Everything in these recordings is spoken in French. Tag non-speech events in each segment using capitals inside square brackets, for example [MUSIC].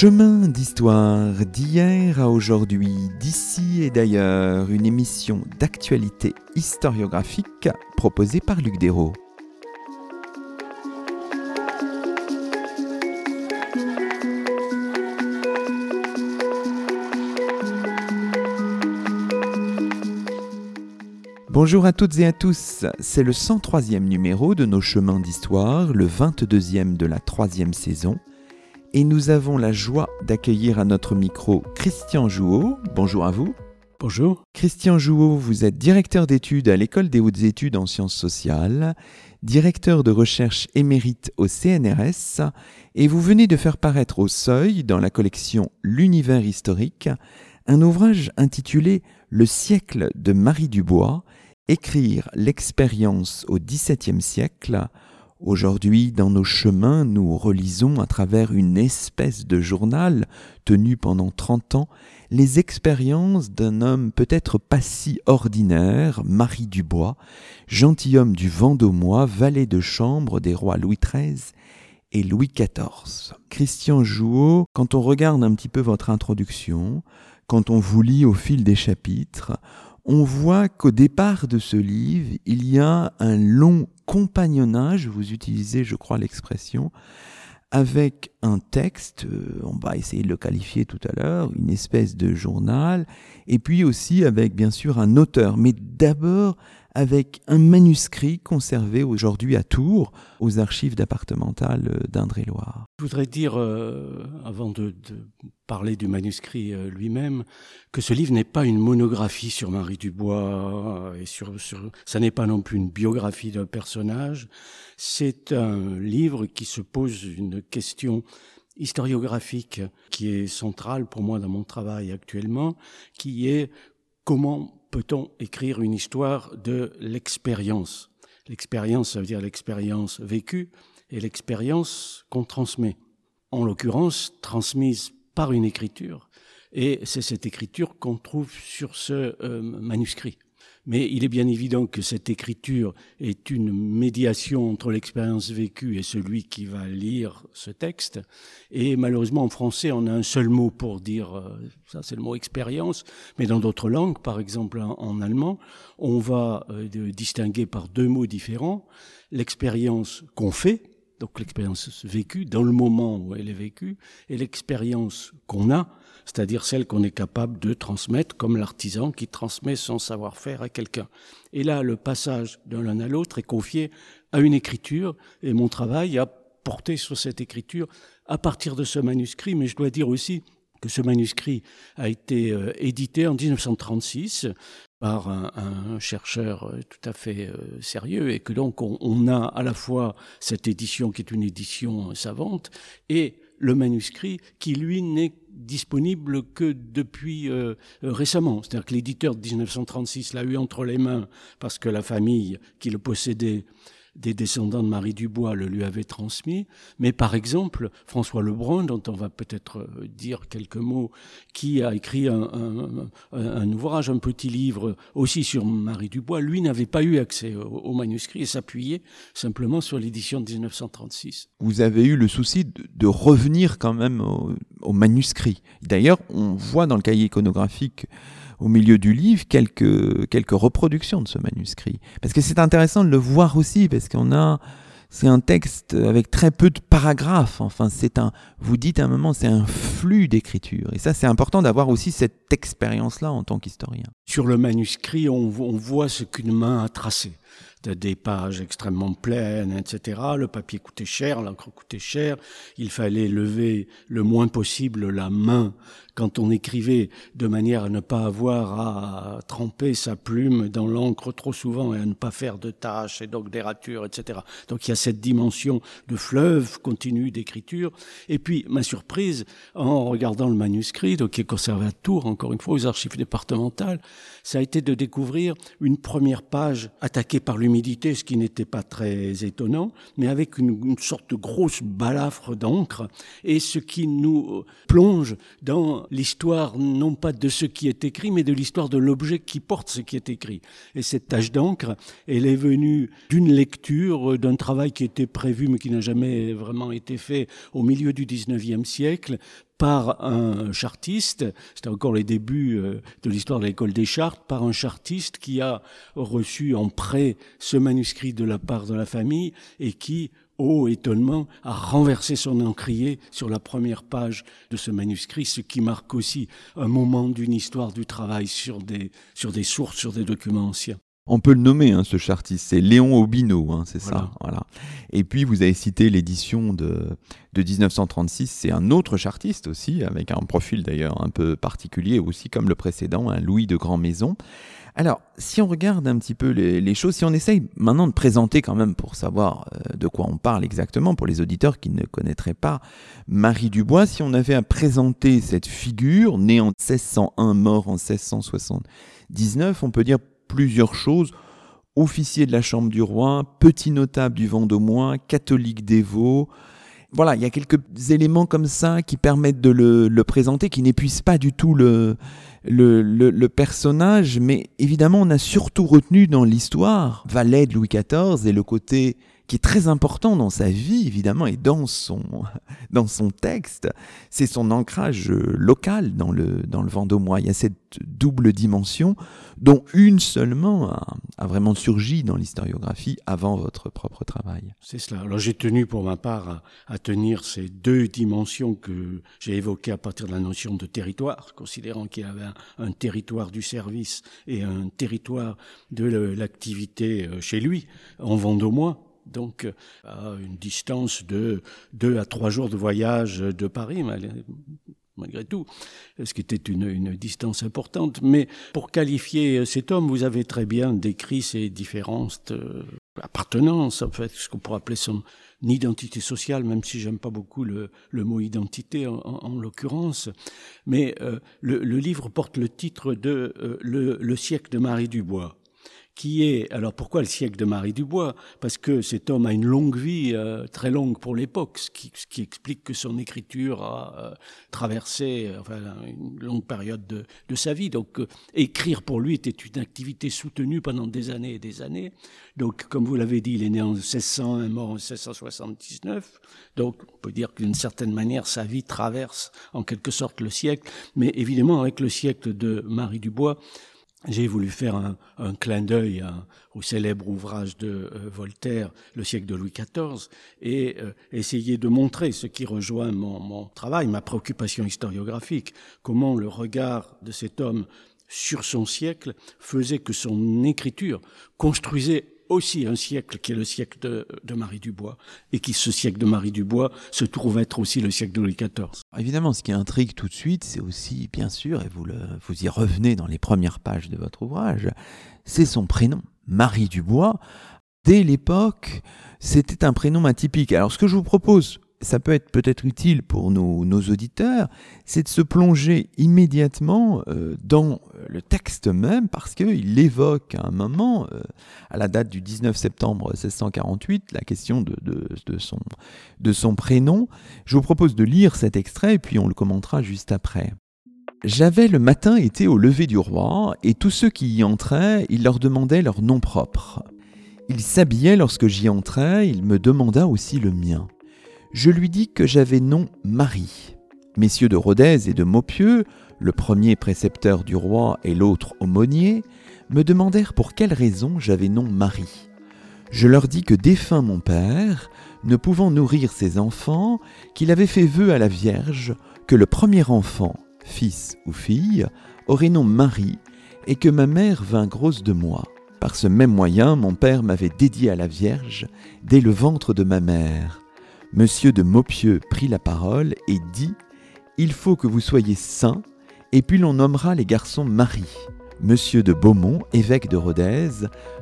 Chemin d'histoire d'hier à aujourd'hui, d'ici et d'ailleurs, une émission d'actualité historiographique proposée par Luc Dérault. Bonjour à toutes et à tous, c'est le 103e numéro de nos chemins d'histoire, le 22e de la troisième saison, et nous avons la joie d'accueillir à notre micro Christian Jouot. Bonjour à vous. Bonjour. Christian Jouot, vous êtes directeur d'études à l'École des hautes études en sciences sociales, directeur de recherche émérite au CNRS, et vous venez de faire paraître au Seuil, dans la collection L'univers historique, un ouvrage intitulé Le siècle de Marie Dubois, écrire l'expérience au XVIIe siècle. Aujourd'hui, dans nos chemins, nous relisons à travers une espèce de journal tenu pendant trente ans les expériences d'un homme peut-être pas si ordinaire, Marie Dubois, gentilhomme du Vendômois, valet de chambre des rois Louis XIII et Louis XIV. Christian Jouot, quand on regarde un petit peu votre introduction, quand on vous lit au fil des chapitres, on voit qu'au départ de ce livre, il y a un long compagnonnage, vous utilisez, je crois, l'expression, avec un texte, euh, on va essayer de le qualifier tout à l'heure, une espèce de journal, et puis aussi avec bien sûr un auteur, mais d'abord avec un manuscrit conservé aujourd'hui à Tours, aux archives départementales d'Indre-et-Loire. Je voudrais dire, euh, avant de, parler du manuscrit euh, lui-même, que ce livre n'est pas une monographie sur Marie Dubois, et sur, ça n'est pas non plus une biographie d'un personnage, c'est un livre qui se pose une question historiographique qui est centrale pour moi dans mon travail actuellement, qui est comment peut-on écrire une histoire de l'expérience? L'expérience, ça veut dire l'expérience vécue et l'expérience qu'on transmet. En l'occurrence, transmise par une écriture. Et c'est cette écriture qu'on trouve sur ce euh, manuscrit. Mais il est bien évident que cette écriture est une médiation entre l'expérience vécue et celui qui va lire ce texte. Et malheureusement, en français, on a un seul mot pour dire, euh, ça c'est le mot expérience, mais dans d'autres langues, par exemple en, allemand, on va euh, distinguer par deux mots différents l'expérience qu'on fait, donc l'expérience vécue dans le moment où elle est vécue, et l'expérience qu'on a, c'est-à-dire celle qu'on est capable de transmettre comme l'artisan qui transmet son savoir-faire à quelqu'un. Et là, le passage de l'un à l'autre est confié à une écriture, et mon travail a porté sur cette écriture à partir de ce manuscrit, mais je dois dire aussi que ce manuscrit a été euh, édité en 1936 par un, chercheur euh, tout à fait euh, sérieux et que donc on, on, a à la fois cette édition qui est une édition savante et le manuscrit qui lui n'est disponible que depuis euh, récemment. C'est-à-dire que l'éditeur de 1936 l'a eu entre les mains parce que la famille qui le possédait des descendants de Marie Dubois le lui avaient transmis. Mais par exemple, François Lebrun, dont on va peut-être euh, dire quelques mots, qui a écrit un, ouvrage, un petit livre aussi sur Marie Dubois, lui n'avait pas eu accès au, manuscrit et s'appuyait simplement sur l'édition de 1936. Vous avez eu le souci de, revenir quand même au, au manuscrit. D'ailleurs, on voit dans le cahier iconographique au milieu du livre quelques, quelques reproductions de ce manuscrit. Parce que c'est intéressant de le voir aussi, parce qu'on a, c'est un texte avec très peu de paragraphes. Enfin, c'est un, vous dites à un moment, c'est un flux d'écriture. Et ça, c'est important d'avoir aussi cette expérience-là en tant qu'historien. Sur le manuscrit, on, on voit ce qu'une main a tracé des pages extrêmement pleines, etc. Le papier coûtait cher, l'encre coûtait cher. Il fallait lever le moins possible la main quand on écrivait de manière à ne pas avoir à tremper sa plume dans l'encre trop souvent et à ne pas faire de taches et donc des ratures, etc. Donc il y a cette dimension de fleuve continu d'écriture. Et puis ma surprise en regardant le manuscrit, donc qui est conservé à Tours, encore une fois aux archives départementales, ça a été de découvrir une première page attaquée par l'humidité, ce qui n'était pas très étonnant, mais avec une sorte de grosse balafre d'encre et ce qui nous plonge dans l'histoire non pas de ce qui est écrit, mais de l'histoire de l'objet qui porte ce qui est écrit. Et cette tâche d'encre, elle est venue d'une lecture, d'un travail qui était prévu mais qui n'a jamais vraiment été fait au milieu du 19e siècle par un chartiste, c'était encore les débuts euh, de l'histoire de l'école des chartes, par un chartiste qui a reçu en prêt ce manuscrit de la part de la famille et qui, ô étonnement, a renversé son encrier sur la première page de ce manuscrit, ce qui marque aussi un moment d'une histoire du travail sur des, sur des sources, sur des documents anciens. On peut le nommer, hein, ce chartiste, c'est Léon Aubineau, hein, c'est ça. Voilà. Et puis vous avez cité l'édition de, de 1936, c'est un autre chartiste aussi, avec un profil d'ailleurs un peu particulier aussi comme le précédent, un Louis de Grand Maison. Alors, si on regarde un petit peu les, choses, si on essaye maintenant de présenter quand même pour savoir euh, de quoi on parle exactement, pour les auditeurs qui ne connaîtraient pas Marie Dubois, si on avait à présenter cette figure, née en 1601, mort en 1679, on peut dire plusieurs choses. Officier de la Chambre du Roi, petit notable du Vendômois, catholique dévot. Voilà, il y a quelques éléments comme ça qui permettent de le, présenter, qui n'épuisent pas du tout le, le, personnage, mais évidemment on a surtout retenu dans l'histoire valet de Louis XIV et le côté qui est très important dans sa vie, évidemment, et dans son, dans son texte, c'est son ancrage local dans le, dans le Vendômois. Il y a cette double dimension, dont une seulement a, vraiment surgi dans l'historiographie avant votre propre travail. C'est cela. Alors j'ai tenu pour ma part à, tenir ces deux dimensions que j'ai évoquées à partir de la notion de territoire, considérant qu'il y avait un, un territoire du service et un territoire de l'activité euh, chez lui, en Vendômois donc à une distance de deux à trois jours de voyage de Paris, malgré tout, ce qui était une, distance importante. Mais pour qualifier cet homme, vous avez très bien décrit ses différentes euh, appartenances, en fait, ce qu'on pourrait appeler son identité sociale, même si j'aime pas beaucoup le, mot identité en, l'occurrence. Mais euh, le, livre porte le titre de euh, le siècle de Marie Dubois qui est, alors pourquoi le siècle de Marie Dubois? Parce que cet homme a une longue vie, euh, très longue pour l'époque, ce qui, ce qui, explique que son écriture a euh, traversé enfin, une longue période de, de sa vie. Donc euh, écrire pour lui était une activité soutenue pendant des années et des années. Donc comme vous l'avez dit, il est né en 1600, est mort en 1679. Donc on peut dire qu'une certaine manière, sa vie traverse en quelque sorte le siècle. Mais évidemment, avec le siècle de Marie Dubois, j'ai voulu faire un, clin d'œil au célèbre ouvrage de euh, Voltaire, Le siècle de Louis XIV, et euh, essayer de montrer ce qui rejoint mon, mon travail, ma préoccupation historiographique, comment le regard de cet homme sur son siècle faisait que son écriture construisait aussi un siècle qui est le siècle de, Marie Dubois, et qui, ce siècle de Marie Dubois, se trouve être aussi le siècle de Louis XIV. Évidemment, ce qui intrigue tout de suite, c'est aussi, bien sûr, et vous, vous y revenez dans les premières pages de votre ouvrage, c'est son prénom, Marie Dubois. Dès l'époque, c'était un prénom atypique. Alors, ce que je vous propose ça peut être peut-être utile pour nos, auditeurs, c'est de se plonger immédiatement euh, dans le texte même, parce qu'il évoque à un moment, euh, à la date du 19 septembre 1648, la question de, son, de son prénom. Je vous propose de lire cet extrait, et puis on le commentera juste après. J'avais le matin été au lever du roi, et tous ceux qui y entraient, il leur demandait leur nom propre. Il s'habillait lorsque j'y entrais, il me demanda aussi le mien je lui dis que j'avais nom Marie. Messieurs de Rodez et de Maupieux, le premier précepteur du roi et l'autre aumônier, me demandèrent pour quelle raison j'avais nom Marie. Je leur dis que défunt mon père, ne pouvant nourrir ses enfants, qu'il avait fait vœu à la Vierge que le premier enfant, fils ou fille, aurait nom Marie, et que ma mère vint grosse de moi. Par ce même moyen, mon père m'avait dédié à la Vierge dès le ventre de ma mère. Monsieur de Maupieux prit la parole et dit Il faut que vous soyez saint, et puis l'on nommera les garçons Marie. Monsieur de Beaumont, évêque de Rodez,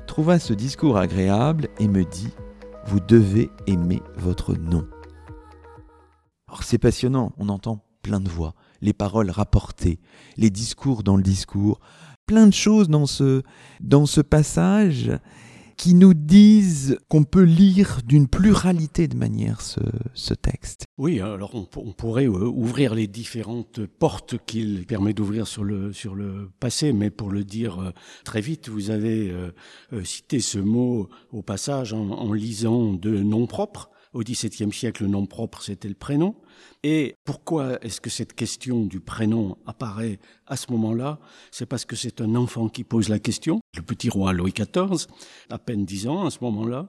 trouva ce discours agréable et me dit Vous devez aimer votre nom. Or, c'est passionnant, on entend plein de voix, les paroles rapportées, les discours dans le discours, plein de choses dans ce, dans ce passage qui nous disent qu'on peut lire d'une pluralité de manière ce, texte. Oui, alors on, pourrait euh, ouvrir les différentes portes qu'il permet d'ouvrir sur le, sur le passé, mais pour le dire euh, très vite, vous avez euh, cité ce mot au passage en, lisant de nom propre au XVIIe siècle, le nom propre, c'était le prénom. Et pourquoi est-ce que cette question du prénom apparaît à ce moment-là? C'est parce que c'est un enfant qui pose la question, le petit roi Louis XIV, à peine dix ans à ce moment-là,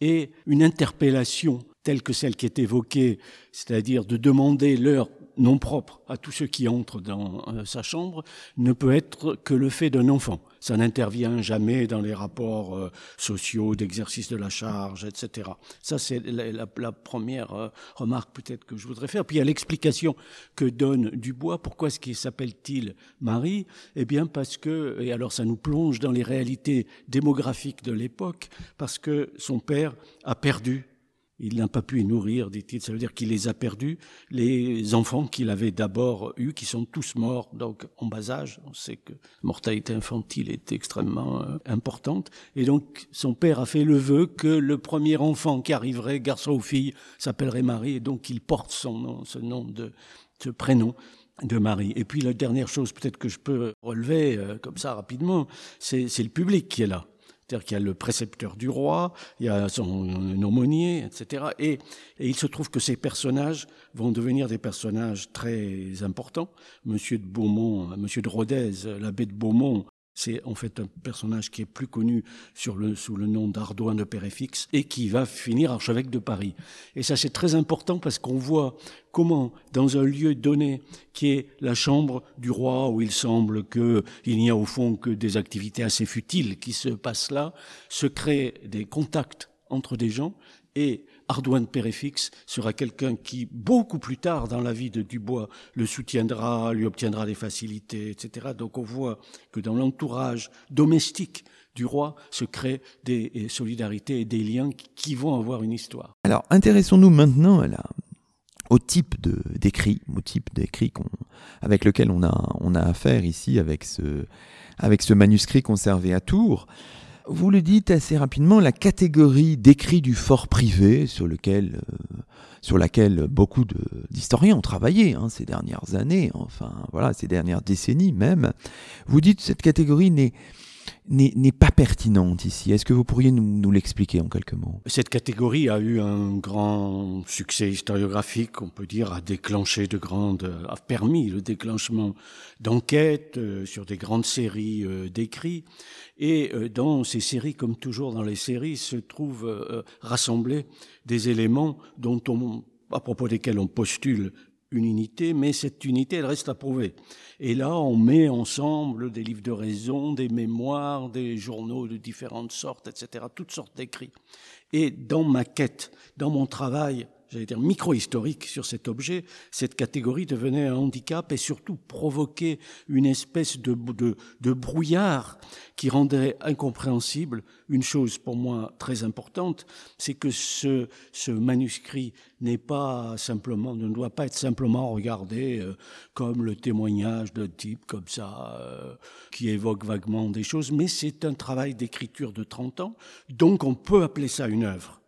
et une interpellation telle que celle qui est évoquée, c'est-à-dire de demander leur nom propre à tous ceux qui entrent dans euh, sa chambre, ne peut être que le fait d'un enfant. Ça n'intervient jamais dans les rapports euh, sociaux d'exercice de la charge, etc. Ça, c'est la, première euh, remarque peut-être que je voudrais faire. Puis il y a l'explication que donne Dubois. Pourquoi est-ce qu'il s'appelle-t-il Marie? Eh bien parce que, et alors ça nous plonge dans les réalités démographiques de l'époque, parce que son père a perdu il n'a pas pu y nourrir, dit-il. Ça veut dire qu'il les a perdus. Les enfants qu'il avait d'abord eus, qui sont tous morts, donc en bas âge. On sait que la mortalité infantile est extrêmement euh, importante. Et donc, son père a fait le vœu que le premier enfant qui arriverait, garçon ou fille, s'appellerait Marie. Et donc, il porte son nom, ce nom de, ce prénom de Marie. Et puis, la dernière chose peut-être que je peux relever, euh, comme ça, rapidement, c'est le public qui est là. C'est-à-dire qu'il y a le précepteur du roi, il y a son aumônier, etc. Et, et, il se trouve que ces personnages vont devenir des personnages très importants. Monsieur de Beaumont, Monsieur de Rodez, l'abbé de Beaumont, c'est en fait un personnage qui est plus connu sur le, sous le nom d'Ardouin de Péréfixe et qui va finir archevêque de Paris. Et ça c'est très important parce qu'on voit comment dans un lieu donné qui est la chambre du roi où il semble qu'il n'y a au fond que des activités assez futiles qui se passent là, se créent des contacts entre des gens et Ardouin Péréfixe sera quelqu'un qui, beaucoup plus tard dans la vie de Dubois, le soutiendra, lui obtiendra des facilités, etc. Donc on voit que dans l'entourage domestique du roi se créent des solidarités et des liens qui vont avoir une histoire. Alors intéressons-nous maintenant au type d'écrit, au type d'écrit avec lequel on a, on a affaire ici avec ce, avec ce manuscrit conservé à Tours. Vous le dites assez rapidement, la catégorie d'écrit du fort privé sur, lequel, euh, sur laquelle beaucoup d'historiens ont travaillé hein, ces dernières années, enfin voilà, ces dernières décennies même, vous dites cette catégorie n'est n'est pas pertinente ici. Est-ce que vous pourriez nous, l'expliquer en quelques mots? Cette catégorie a eu un grand succès historiographique, on peut dire, a déclenché de grandes, a permis le déclenchement d'enquêtes euh, sur des grandes séries euh, d'écrits. Et euh, dans ces séries, comme toujours dans les séries, se trouvent rassemblés des éléments dont on, à propos desquels on postule une unité, mais cette unité, elle reste à prouver. Et là, on met ensemble des livres de raison, des mémoires, des journaux de différentes sortes, etc., toutes sortes d'écrits. Et dans ma quête, dans mon travail j'allais dire micro-historique sur cet objet, cette catégorie devenait un handicap et surtout provoquait une espèce de, de, de brouillard qui rendait incompréhensible une chose pour moi très importante, c'est que ce, ce manuscrit n'est pas simplement, ne doit pas être simplement regardé euh, comme le témoignage d'un type comme ça, euh, qui évoque vaguement des choses, mais c'est un travail d'écriture de 30 ans, donc on peut appeler ça une œuvre.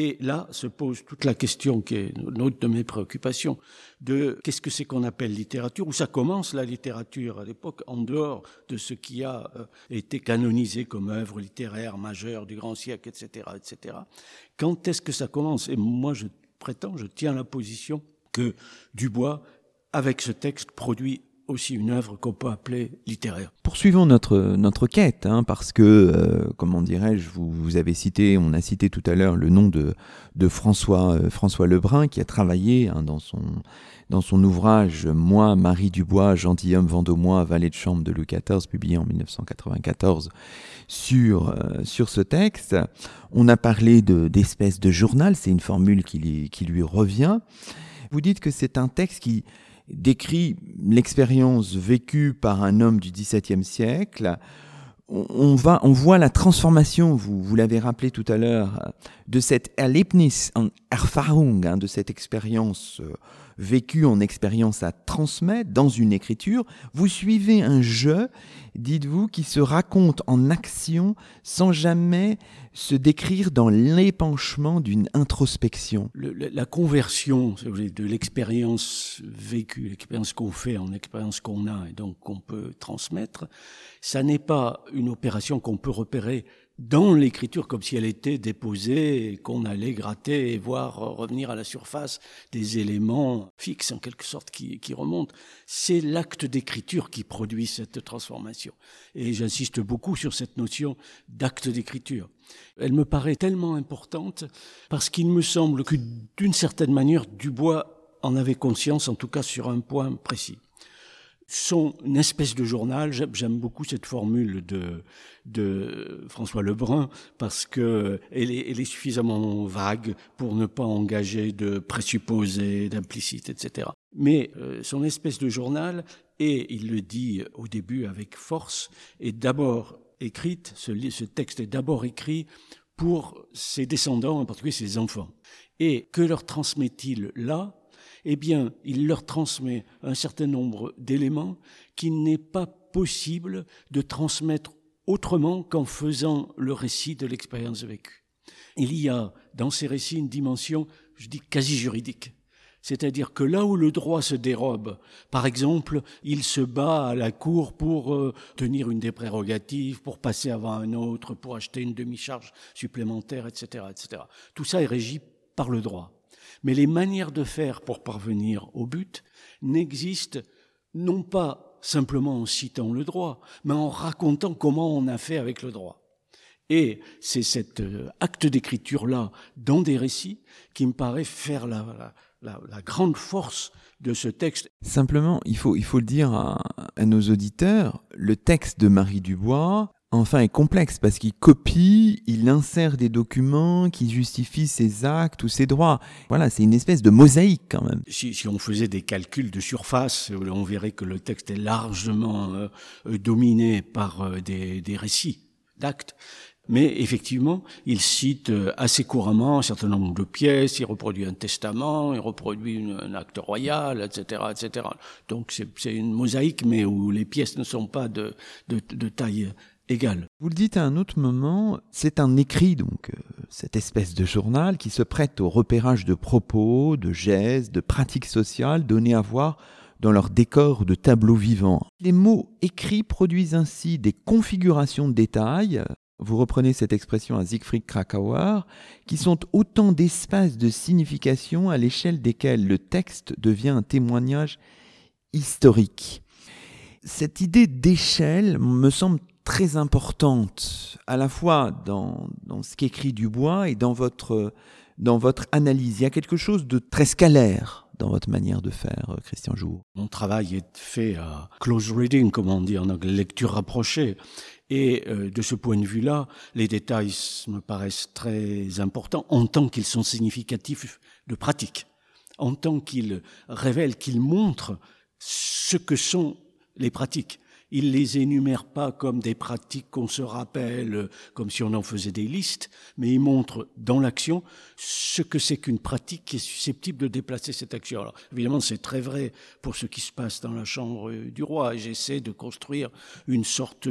Et là se pose toute la question qui est l'autre de mes préoccupations, de qu'est-ce que c'est qu'on appelle littérature, où ça commence la littérature à l'époque, en dehors de ce qui a euh, été canonisé comme œuvre littéraire majeure du grand siècle, etc., etc. Quand est-ce que ça commence? Et moi, je prétends, je tiens la position que Dubois, avec ce texte, produit aussi une œuvre qu'on peut appeler littéraire. Poursuivons notre, notre quête, hein, parce que, euh, comment dirais-je, vous, vous, avez cité, on a cité tout à l'heure le nom de, de François, euh, François Lebrun, qui a travaillé hein, dans, son, dans son ouvrage Moi, Marie Dubois, gentilhomme vendômois, valet de chambre de Louis XIV, publié en 1994, sur, euh, sur ce texte. On a parlé d'espèce de, journal, c'est une formule qui, qui lui revient. Vous dites que c'est un texte qui décrit l'expérience vécue par un homme du XVIIe siècle. On, va, on voit la transformation, vous, vous l'avez rappelé tout à l'heure, de cette Erlebnis en Erfahrung, hein, de cette expérience euh, vécue en expérience à transmettre dans une écriture. Vous suivez un jeu, dites-vous, qui se raconte en action sans jamais se décrire dans l'épanchement d'une introspection. La conversion de l'expérience vécue, l'expérience qu'on fait en expérience qu'on a et donc qu'on peut transmettre, ça n'est pas une opération qu'on peut repérer dans l'écriture comme si elle était déposée qu'on allait gratter et voir revenir à la surface des éléments fixes en quelque sorte qui, qui remontent. C'est l'acte d'écriture qui produit cette transformation. Et j'insiste beaucoup sur cette notion d'acte d'écriture. Elle me paraît tellement importante parce qu'il me semble que d'une certaine manière, Dubois en avait conscience, en tout cas sur un point précis sont une espèce de journal. J'aime beaucoup cette formule de, de François Lebrun parce que elle est, elle est, suffisamment vague pour ne pas engager de présupposés, d'implicites, etc. Mais euh, son espèce de journal, et il le dit au début avec force, est d'abord écrite, ce, ce texte est d'abord écrit pour ses descendants, en particulier ses enfants. Et que leur transmet-il là? Eh bien, il leur transmet un certain nombre d'éléments qu'il n'est pas possible de transmettre autrement qu'en faisant le récit de l'expérience vécue. Il y a dans ces récits une dimension, je dis, quasi juridique. C'est-à-dire que là où le droit se dérobe, par exemple, il se bat à la cour pour euh, tenir une des prérogatives, pour passer avant un autre, pour acheter une demi-charge supplémentaire, etc., etc. Tout ça est régi par le droit. Mais les manières de faire pour parvenir au but n'existent non pas simplement en citant le droit, mais en racontant comment on a fait avec le droit. Et c'est cet euh, acte d'écriture-là dans des récits qui me paraît faire la, grande force de ce texte. Simplement, il faut, il faut le dire à nos auditeurs, le texte de Marie Dubois enfin est complexe parce qu'il copie, il insère des documents qui justifient ses actes ou ses droits. Voilà, c'est une espèce de mosaïque quand même. Si, si, on faisait des calculs de surface, on verrait que le texte est largement euh, euh, dominé par euh, des, des récits d'actes. Mais effectivement, il cite assez couramment un certain nombre de pièces, il reproduit un testament, il reproduit un acte royal, etc., etc. Donc c'est une mosaïque, mais où les pièces ne sont pas de, de, de taille vous le dites à un autre moment, c'est un écrit, donc euh, cette espèce de journal qui se prête au repérage de propos, de gestes, de pratiques sociales données à voir dans leur décor de tableaux vivants. Les mots écrits produisent ainsi des configurations de détails, vous reprenez cette expression à Siegfried Krakauer, qui sont autant d'espaces de signification à l'échelle desquels le texte devient un témoignage historique. Cette idée d'échelle me semble très importante, à la fois dans, dans ce qu'écrit Dubois et dans votre, dans votre analyse. Il y a quelque chose de très scalaire dans votre manière de faire, euh, Christian Jour. Mon travail est fait à close reading, comme on dit en anglais, lecture rapprochée. Et euh, de ce point de vue-là, les détails me paraissent très importants en tant qu'ils sont significatifs de pratique, en tant qu'ils révèlent, qu'ils montrent ce que sont les pratiques. Il les énumère pas comme des pratiques qu'on se rappelle, comme si on en faisait des listes, mais il montre dans l'action ce que c'est qu'une pratique qui est susceptible de déplacer cette action. Alors, évidemment, c'est très vrai pour ce qui se passe dans la chambre du roi. J'essaie de construire une sorte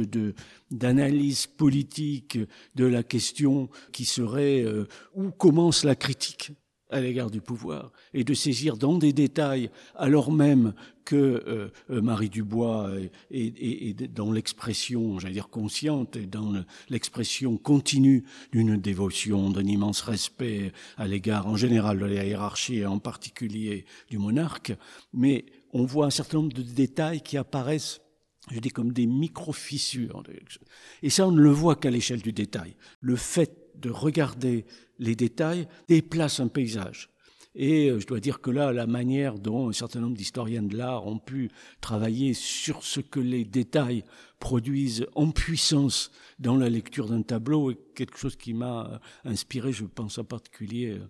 d'analyse politique de la question qui serait euh, où commence la critique à l'égard du pouvoir et de saisir dans des détails, alors même que euh, euh, Marie Dubois est, dans l'expression, j'allais dire consciente, et dans l'expression continue d'une dévotion, d'un immense respect à l'égard en général de la hiérarchie et en particulier du monarque, mais on voit un certain nombre de détails qui apparaissent je dis comme des micro-fissures. Et ça, on ne le voit qu'à l'échelle du détail. Le fait de regarder les détails déplace un paysage. Et euh, je dois dire que là, la manière dont un certain nombre d'historiens de l'art ont pu travailler sur ce que les détails produisent en puissance dans la lecture d'un tableau est quelque chose qui m'a euh, inspiré, je pense en particulier euh,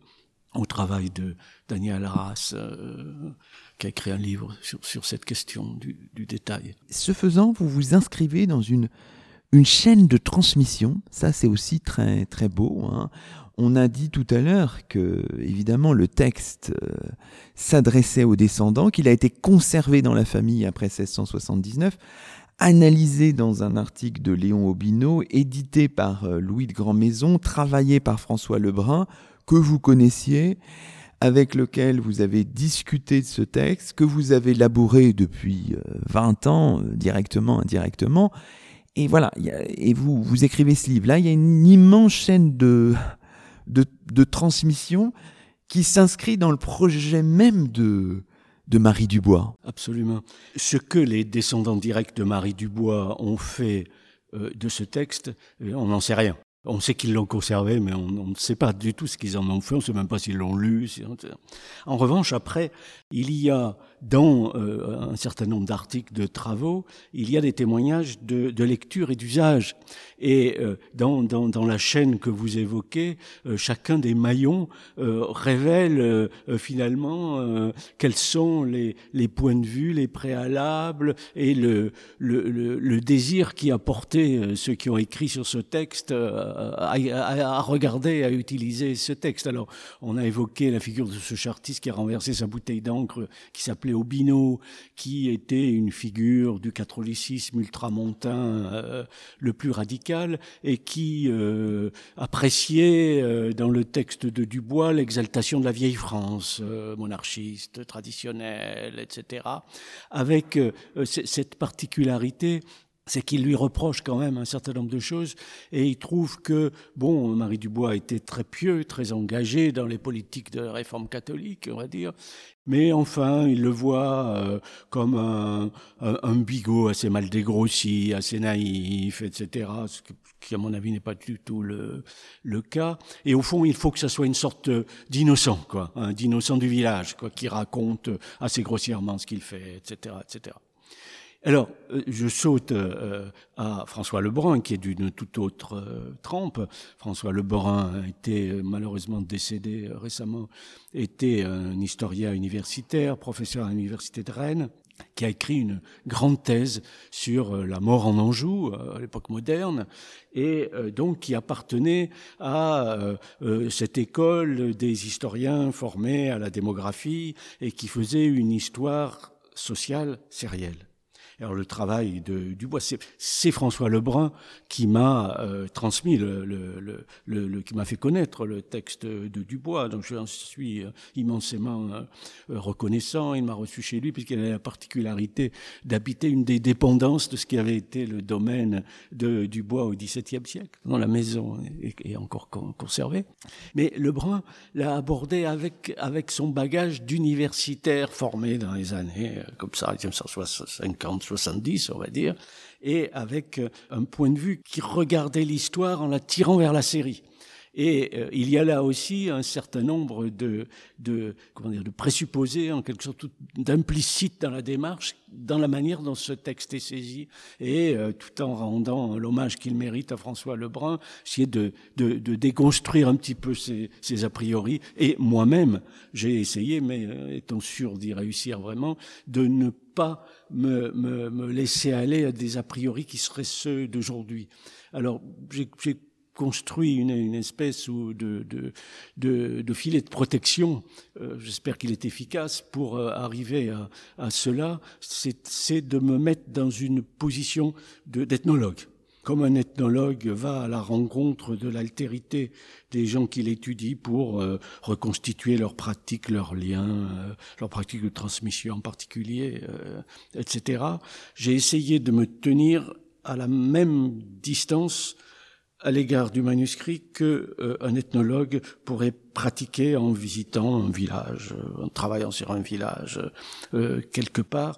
au travail de Daniel Arras, qui a écrit un livre sur, cette question du, du détail. Ce faisant, vous vous inscrivez dans une une chaîne de transmission, ça c'est aussi très très beau. Hein. On a dit tout à l'heure que évidemment le texte euh, s'adressait aux descendants, qu'il a été conservé dans la famille après 1679, analysé dans un article de Léon Aubineau, édité par euh, Louis de Grandmaison, travaillé par François Lebrun, que vous connaissiez, avec lequel vous avez discuté de ce texte, que vous avez labouré depuis 20 euh, ans, directement, indirectement, Et voilà, et vous, vous écrivez ce livre-là, il y a une immense chaîne de, de, transmission qui s'inscrit dans le projet même de, de Marie Dubois. Absolument. Ce que les descendants directs de Marie Dubois ont fait euh, de ce texte, euh, on n'en sait rien. On sait qu'ils l'ont conservé, mais on, ne sait pas du tout ce qu'ils en ont fait. On ne sait même pas s'ils l'ont lu. En revanche, après, il y a dans euh, un certain nombre d'articles de travaux, il y a des témoignages de, lecture et d'usage. Et euh, dans, la chaîne que vous évoquez, euh, chacun des maillons révèle finalement quels sont les, points de vue, les préalables et le, désir qui a porté ceux qui ont écrit sur ce texte à, regarder, à utiliser ce texte. Alors, on a évoqué la figure de ce chartiste qui a renversé sa bouteille d'encre qui s'appelait Obino, qui était une figure du catholicisme ultramontain euh, le plus radical et qui euh, appréciait euh, dans le texte de Dubois l'exaltation de la vieille France, monarchiste, traditionnelle, etc., avec cette particularité c'est qu'il lui reproche quand même un certain nombre de choses et il trouve que, bon, Marie Dubois était très pieux, très engagé dans les politiques de réforme catholique, on va dire, mais enfin, il le voit euh, comme un, un, bigot assez mal dégrossi, assez naïf, etc., ce qui, à mon avis, n'est pas du tout le, le cas. Et au fond, il faut que ça soit une sorte d'innocent, quoi, un d'innocent du village, quoi, qui raconte assez grossièrement ce qu'il fait, etc., etc. Alors, euh, je saute euh, à François Lebrun, qui est d'une toute autre euh, trempe. François Lebrun été malheureusement décédé récemment, était un historien universitaire, professeur à l'université de Rennes, qui a écrit une grande thèse sur la mort en Anjou à l'époque moderne et donc qui appartenait à cette école des historiens formés à la démographie et qui faisait une histoire sociale sérielle. Alors le travail de Dubois, c'est François Lebrun qui m'a euh, transmis, qui m'a fait connaître le texte de Dubois. Donc je suis euh, immensément euh, reconnaissant. Il m'a reçu chez lui puisqu'il avait la particularité d'habiter une des dépendances de ce qui avait été le domaine de Dubois au XVIIe siècle, dont la maison est, encore conservée. Mais Lebrun l'a abordé avec avec son bagage d'universitaire formé dans les années comme ça, 1950 70, on va dire, et avec euh, un point de vue qui regardait l'histoire en la tirant vers la série. Et euh, il y a là aussi un certain nombre de, comment dire, de présupposés, en quelque sorte d'implicites dans la démarche, dans la manière dont ce texte est saisi, et euh, tout en rendant l'hommage qu'il mérite à François Lebrun, essayer de, de, déconstruire un petit peu ces, a priori. Et moi-même, j'ai essayé, mais étant sûr d'y réussir vraiment, de ne pas me, me, laisser aller à des a priori qui seraient ceux d'aujourd'hui. Alors, j'ai construit une, espèce de, de, filet de protection, euh, j'espère qu'il est efficace, pour euh, arriver à, cela, c'est de me mettre dans une position d'ethnologue comme un ethnologue va à la rencontre de l'altérité des gens qu'il étudie pour euh, reconstituer leurs pratiques, leurs liens, leurs pratiques de transmission en particulier, etc. J'ai essayé de me tenir à la même distance à l'égard du manuscrit que un ethnologue pourrait pratiquer en visitant un village, en travaillant sur un village quelque part,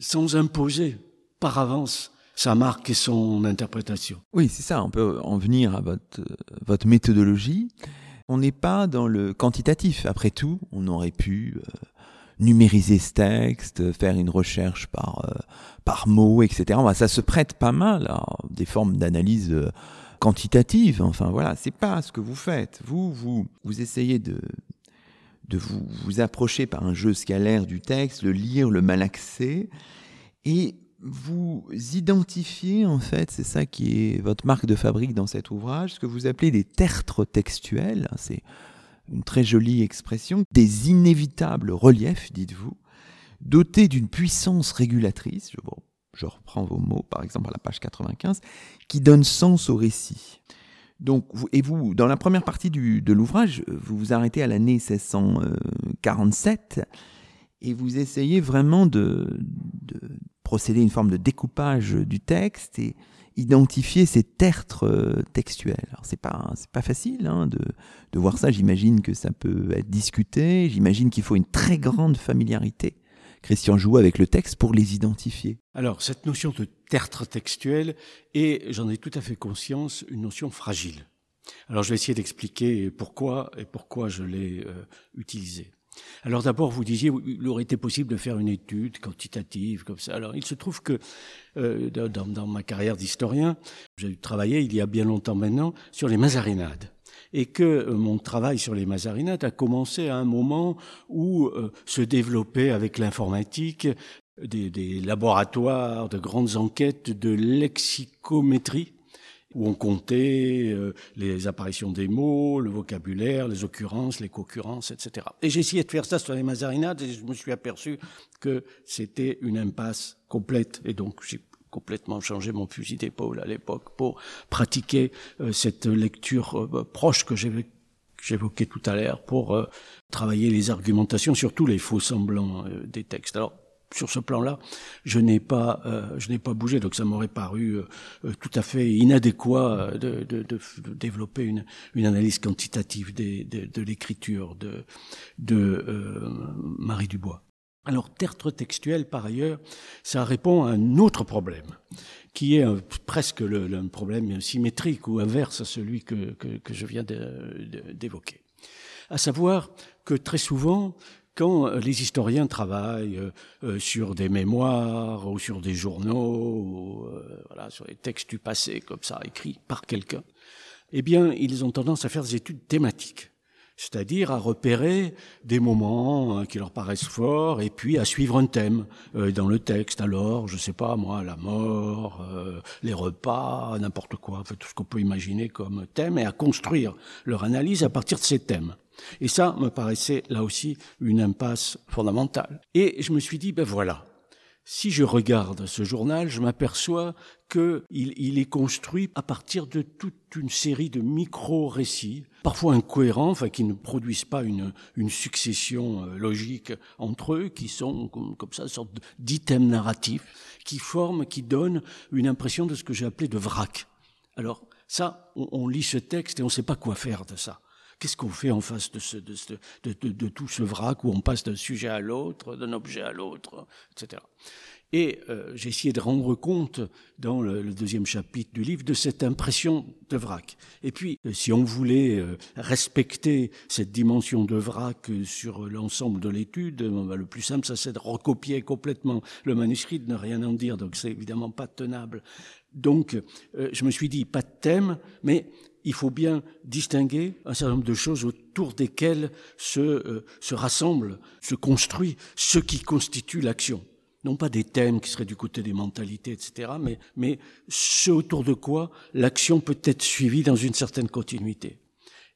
sans imposer par avance sa marque et son interprétation. Oui, c'est ça. On peut en venir à votre, votre méthodologie. On n'est pas dans le quantitatif. Après tout, on aurait pu euh, numériser ce texte, faire une recherche par, euh, par mot, etc. ça se prête pas mal à des formes d'analyse euh, quantitative. Enfin voilà, c'est pas ce que vous faites. Vous, vous, vous essayez de, de vous, vous approcher par un jeu scalaire du texte, le lire, le malaxer, et vous identifiez, en fait, c'est ça qui est votre marque de fabrique dans cet ouvrage, ce que vous appelez des tertres textuels, c'est une très jolie expression, des inévitables reliefs, dites-vous, dotés d'une puissance régulatrice, je, je, reprends vos mots, par exemple à la page 95, qui donne sens au récit. Donc, et vous, dans la première partie de l'ouvrage, vous vous arrêtez à l'année 1647 et vous essayez vraiment de, de procéder à une forme de découpage du texte et identifier ces tertres euh, textuels. Alors c'est pas c'est pas facile hein, de voir ça. J'imagine que ça peut être discuté. J'imagine qu'il faut une très grande familiarité. Christian joue avec le texte pour les identifier. Alors cette notion de tertre textuel est, j'en ai tout à fait conscience, une notion fragile. Alors je vais essayer d'expliquer pourquoi et pourquoi je l'ai euh, utilisée. Alors d'abord, vous disiez, il aurait été possible de faire une étude quantitative comme ça. Alors il se trouve que euh, dans, ma carrière d'historien, j'ai travaillé il y a bien longtemps maintenant sur les mazarinades et que euh, mon travail sur les mazarinades a commencé à un moment où euh, se développaient avec l'informatique des, des, laboratoires de grandes enquêtes de lexicométrie où on comptait euh, les apparitions des mots, le vocabulaire, les occurrences, les concurrences, etc. Et j'ai essayé de faire ça sur les mazarinades et je me suis aperçu que c'était une impasse complète. Et donc j'ai complètement changé mon fusil d'épaule à l'époque pour pratiquer euh, cette lecture euh, proche que j'évoquais tout à l'heure pour travailler les argumentations, surtout les faux semblants des textes. Alors, sur ce plan-là, je n'ai pas, euh, je n'ai pas bougé, donc ça m'aurait paru euh, tout à fait inadéquat de, de, de, développer une, une, analyse quantitative des, de, l'écriture de, de euh, Marie Dubois. Alors, tertre textuel, par ailleurs, ça répond à un autre problème, qui est presque le, un problème symétrique ou inverse à celui que, je viens d'évoquer. À savoir que très souvent, quand euh, les historiens travaillent euh, euh, sur des mémoires ou sur des journaux, sur les textes du passé, comme ça, écrits par quelqu'un, eh bien, ils ont tendance à faire des études thématiques c'est-à-dire à repérer des moments hein, qui leur paraissent forts et puis à suivre un thème dans le texte. Alors, je sais pas moi, la mort, les repas, n'importe quoi, tout ce qu'on peut imaginer comme thème et à construire leur analyse à partir de ces thèmes. Et ça me paraissait là aussi une impasse fondamentale. Et je me suis dit, ben voilà, si je regarde ce journal, je m'aperçois qu'il il est construit à partir de toute une série de micro-récits, parfois incohérents, enfin qui ne produisent pas une, succession euh, logique entre eux, qui sont comme, comme ça, une sorte d'items narratifs, qui forment, qui donnent une impression de ce que j'ai appelé de vrac. Alors ça, on, on lit ce texte et on ne sait pas quoi faire de ça. Qu'est-ce qu'on fait en face de, tout ce vrac où on passe d'un sujet à l'autre, d'un objet à l'autre, etc. Et euh, j'ai essayé de rendre compte dans le, deuxième chapitre du livre de cette impression de vrac. Et puis, euh, si on voulait euh, respecter cette dimension de vrac sur l'ensemble de l'étude, bah, le plus simple, ça c'est de recopier complètement le manuscrit, de ne rien en dire. Donc c'est évidemment pas tenable. Donc, je me suis dit, pas de thème, mais il faut bien distinguer un certain nombre de choses autour desquelles se, euh, se rassemble, se construit ce qui constitue l'action. Non pas des thèmes qui seraient du côté des mentalités, etc., mais, mais ce autour de quoi l'action peut être suivie dans une certaine continuité.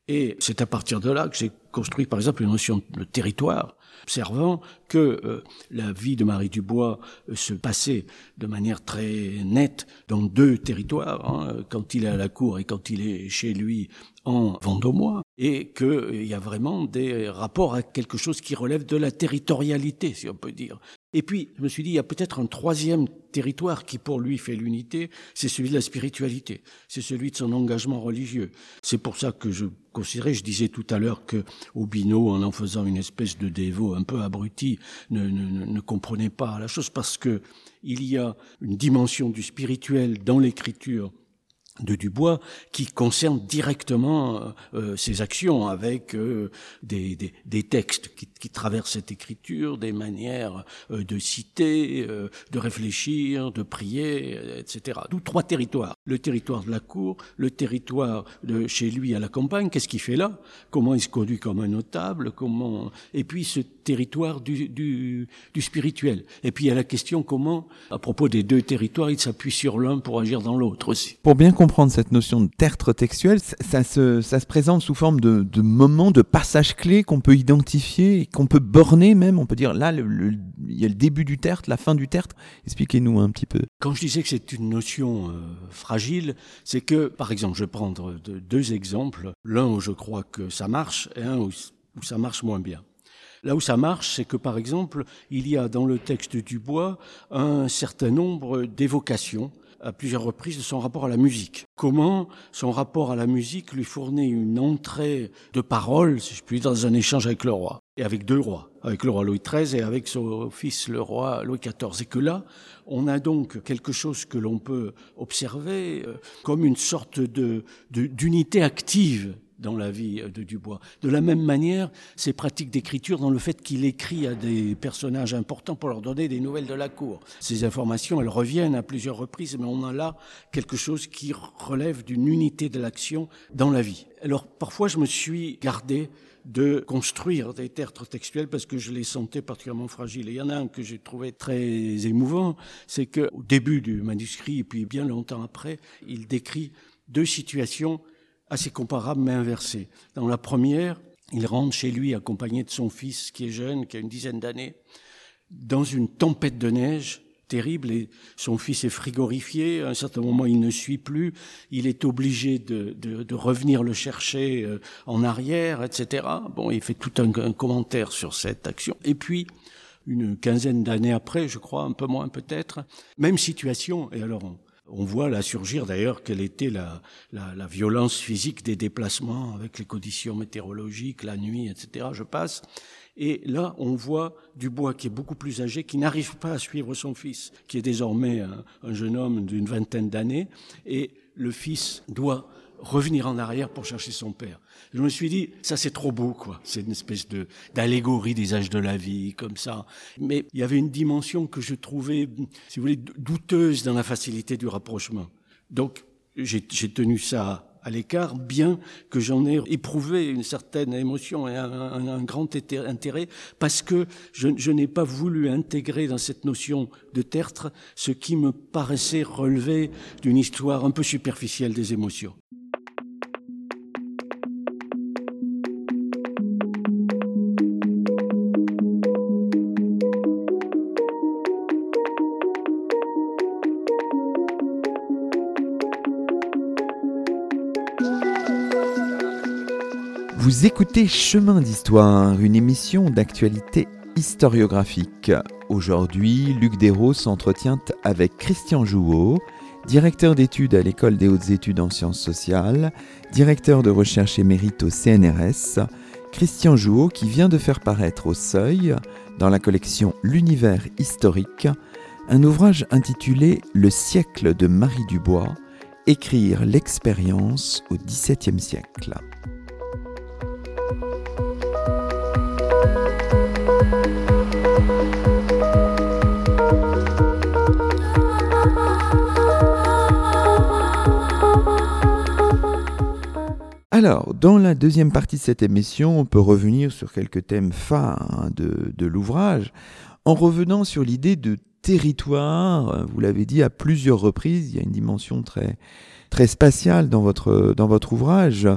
Et c'est à partir de là que j'ai construit, par exemple, une notion de territoire, observant que euh, la vie de Marie Dubois euh, se passait de manière très nette dans deux territoires, hein, quand il est à la cour et quand il est chez lui en Vendômois, et qu'il euh, y a vraiment des rapports à quelque chose qui relève de la territorialité, si on peut dire. Et puis, je me suis dit, il y a peut-être un troisième territoire qui pour lui fait l'unité, c'est celui de la spiritualité, c'est celui de son engagement religieux. C'est pour ça que je considérais, je disais tout à l'heure que en en faisant une espèce de dévot un peu abruti, ne, comprenait pas la chose parce que il y a une dimension du spirituel dans l'écriture de Dubois qui concerne directement euh, euh, ses actions avec euh, des, des, des, textes qui, qui, traversent cette écriture, des manières de citer, de réfléchir, de prier, etc. D'où trois territoires. Le territoire de la cour, le territoire de chez lui à la campagne, qu'est-ce qu'il fait là? Comment il se conduit comme un notable? Comment Et puis ce territoire du, du, du spirituel. Et puis il y a la question comment, à propos des deux territoires, il s'appuie sur l'un pour agir dans l'autre aussi. Comprendre cette notion de tertre textuel, ça, se, présente sous forme de, moments, de passages clés qu'on peut identifier, qu'on peut borner même. On peut dire là, il y a le début du tertre, la fin du tertre. Expliquez-nous un petit peu. Quand je disais que c'est une notion euh, fragile, c'est que, par exemple, je vais prendre deux exemples. L'un où je crois que ça marche et un où, où ça marche moins bien. Là où ça marche, c'est que par exemple, il y a dans le texte du bois un certain nombre d'évocations à plusieurs reprises de son rapport à la musique. Comment son rapport à la musique lui fournit une entrée de parole, si je puis dire, dans un échange avec le roi, et avec deux rois, avec le roi Louis XIII et avec son fils le roi Louis XIV. Et que là, on a donc quelque chose que l'on peut observer euh, comme une sorte de d'unité active dans la vie de Dubois. De la même manière, ses pratiques d'écriture dans le fait qu'il écrit à des personnages importants pour leur donner des nouvelles de la cour. Ces informations, elles reviennent à plusieurs reprises, mais on a là quelque chose qui relève d'une unité de l'action dans la vie. Alors parfois, je me suis gardé de construire des tertres textuels parce que je les sentais particulièrement fragiles. Et il y en a un que j'ai trouvé très émouvant, c'est qu'au début du manuscrit, et puis bien longtemps après, il décrit deux situations assez comparable mais inversé. Dans la première, il rentre chez lui accompagné de son fils qui est jeune, qui a une dizaine d'années, dans une tempête de neige terrible et son fils est frigorifié. À un certain moment, il ne suit plus. Il est obligé de, de, revenir le chercher euh, en arrière, etc. Bon, il fait tout un, un commentaire sur cette action. Et puis, une quinzaine d'années après, je crois, un peu moins peut-être, même situation. Et alors, on voit là surgir d'ailleurs quelle était la, la, violence physique des déplacements avec les conditions météorologiques, la nuit, etc. Je passe. Et là, on voit Dubois qui est beaucoup plus âgé, qui n'arrive pas à suivre son fils, qui est désormais un, un jeune homme d'une vingtaine d'années. Et le fils doit revenir en arrière pour chercher son père. Je me suis dit, ça c'est trop beau, quoi. C'est une espèce de d'allégorie des âges de la vie, comme ça. Mais il y avait une dimension que je trouvais, si vous voulez, douteuse dans la facilité du rapprochement. Donc, j'ai tenu ça à l'écart, bien que j'en ai éprouvé une certaine émotion et un, grand intérêt, parce que je, je n'ai pas voulu intégrer dans cette notion de tertre ce qui me paraissait relever d'une histoire un peu superficielle des émotions. Vous écoutez Chemin d'Histoire, une émission d'actualité historiographique. Aujourd'hui, Luc Desros s'entretient avec Christian Jouot, directeur d'études à l'École des hautes études en sciences sociales, directeur de recherche émérite au CNRS, Christian Jouot qui vient de faire paraître au Seuil, dans la collection L'univers historique, un ouvrage intitulé Le siècle de Marie Dubois, écrire l'expérience au XVIIe siècle. Alors, dans la deuxième partie de cette émission, on peut revenir sur quelques thèmes phares hein, de, l'ouvrage, en revenant sur l'idée de territoire, vous l'avez dit à plusieurs reprises, il y a une dimension très, très spatiale dans votre, dans votre ouvrage.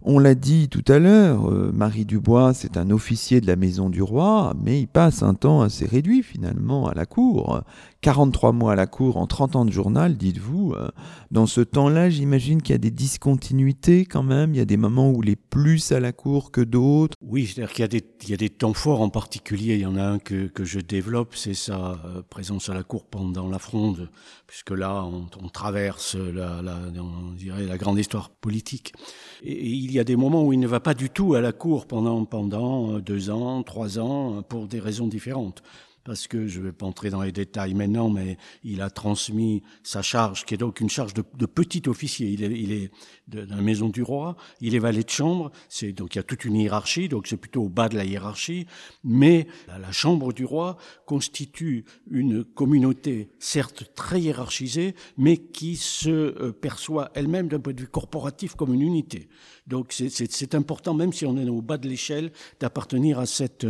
On l'a dit tout à l'heure, euh, Marie Dubois, c'est un officier de la maison du roi, mais il passe un temps assez réduit finalement à la cour. 43 mois à la cour en 30 ans de journal, dites-vous. Euh, dans ce temps-là, j'imagine qu'il y a des discontinuités quand même. Il y a des moments où il est plus à la cour que d'autres. Oui, c'est-à-dire qu'il y, a des, temps forts en particulier. Il y en a un que, que je développe, c'est sa euh, présence à la cour pendant la fronde, puisque là, on, traverse la, grande histoire politique. Et, il y a des moments où il ne va pas du tout à la cour pendant, pendant deux ans, trois ans, pour des raisons différentes parce que je ne vais pas entrer dans les détails maintenant, mais il a transmis sa charge, qui est donc une charge de, petit officier. Il est, il est de, la maison du roi, il est valet de chambre, c'est donc il y a toute une hiérarchie, donc c'est plutôt au bas de la hiérarchie, mais la, la chambre du roi constitue une communauté certes très hiérarchisée, mais qui se euh, perçoit elle-même d'un point de vue corporatif comme une unité. Donc c'est important, même si on est au bas de l'échelle, d'appartenir à, cette,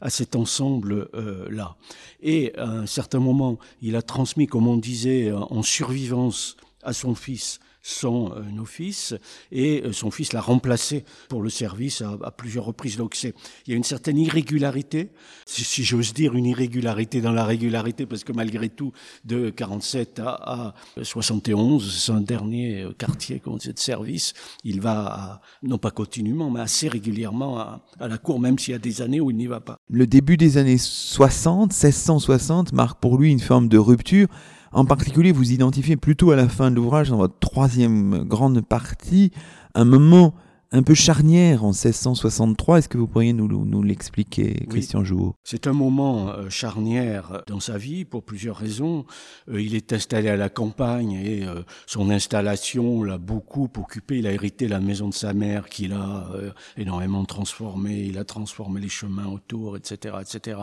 à cet ensemble-là. Euh, Et à un certain moment, il a transmis, comme on disait, en survivance à son fils son euh, office et euh, son fils l'a remplacé pour le service à, plusieurs reprises. Donc c'est, il y a une certaine irrégularité, si, j'ose dire une irrégularité dans la régularité, parce que malgré tout, de 47 à, 71, c'est un dernier euh, quartier comme de service, il va, non pas continuellement, mais assez régulièrement à, à la cour, même s'il y a des années où il n'y va pas. Le début des années 60, 1660, marque pour lui une forme de rupture. En particulier, vous identifiez plutôt à la fin de l'ouvrage, dans votre troisième grande partie, un moment un peu charnière en 1663. Est-ce que vous pourriez nous, nous l'expliquer, Christian Jouot C'est un moment euh, charnière dans sa vie pour plusieurs raisons. Euh, il est installé à la campagne et euh, son installation l'a beaucoup occupé. Il a hérité la maison de sa mère qu'il a énormément transformée. Il a transformé les chemins autour, etc., etc.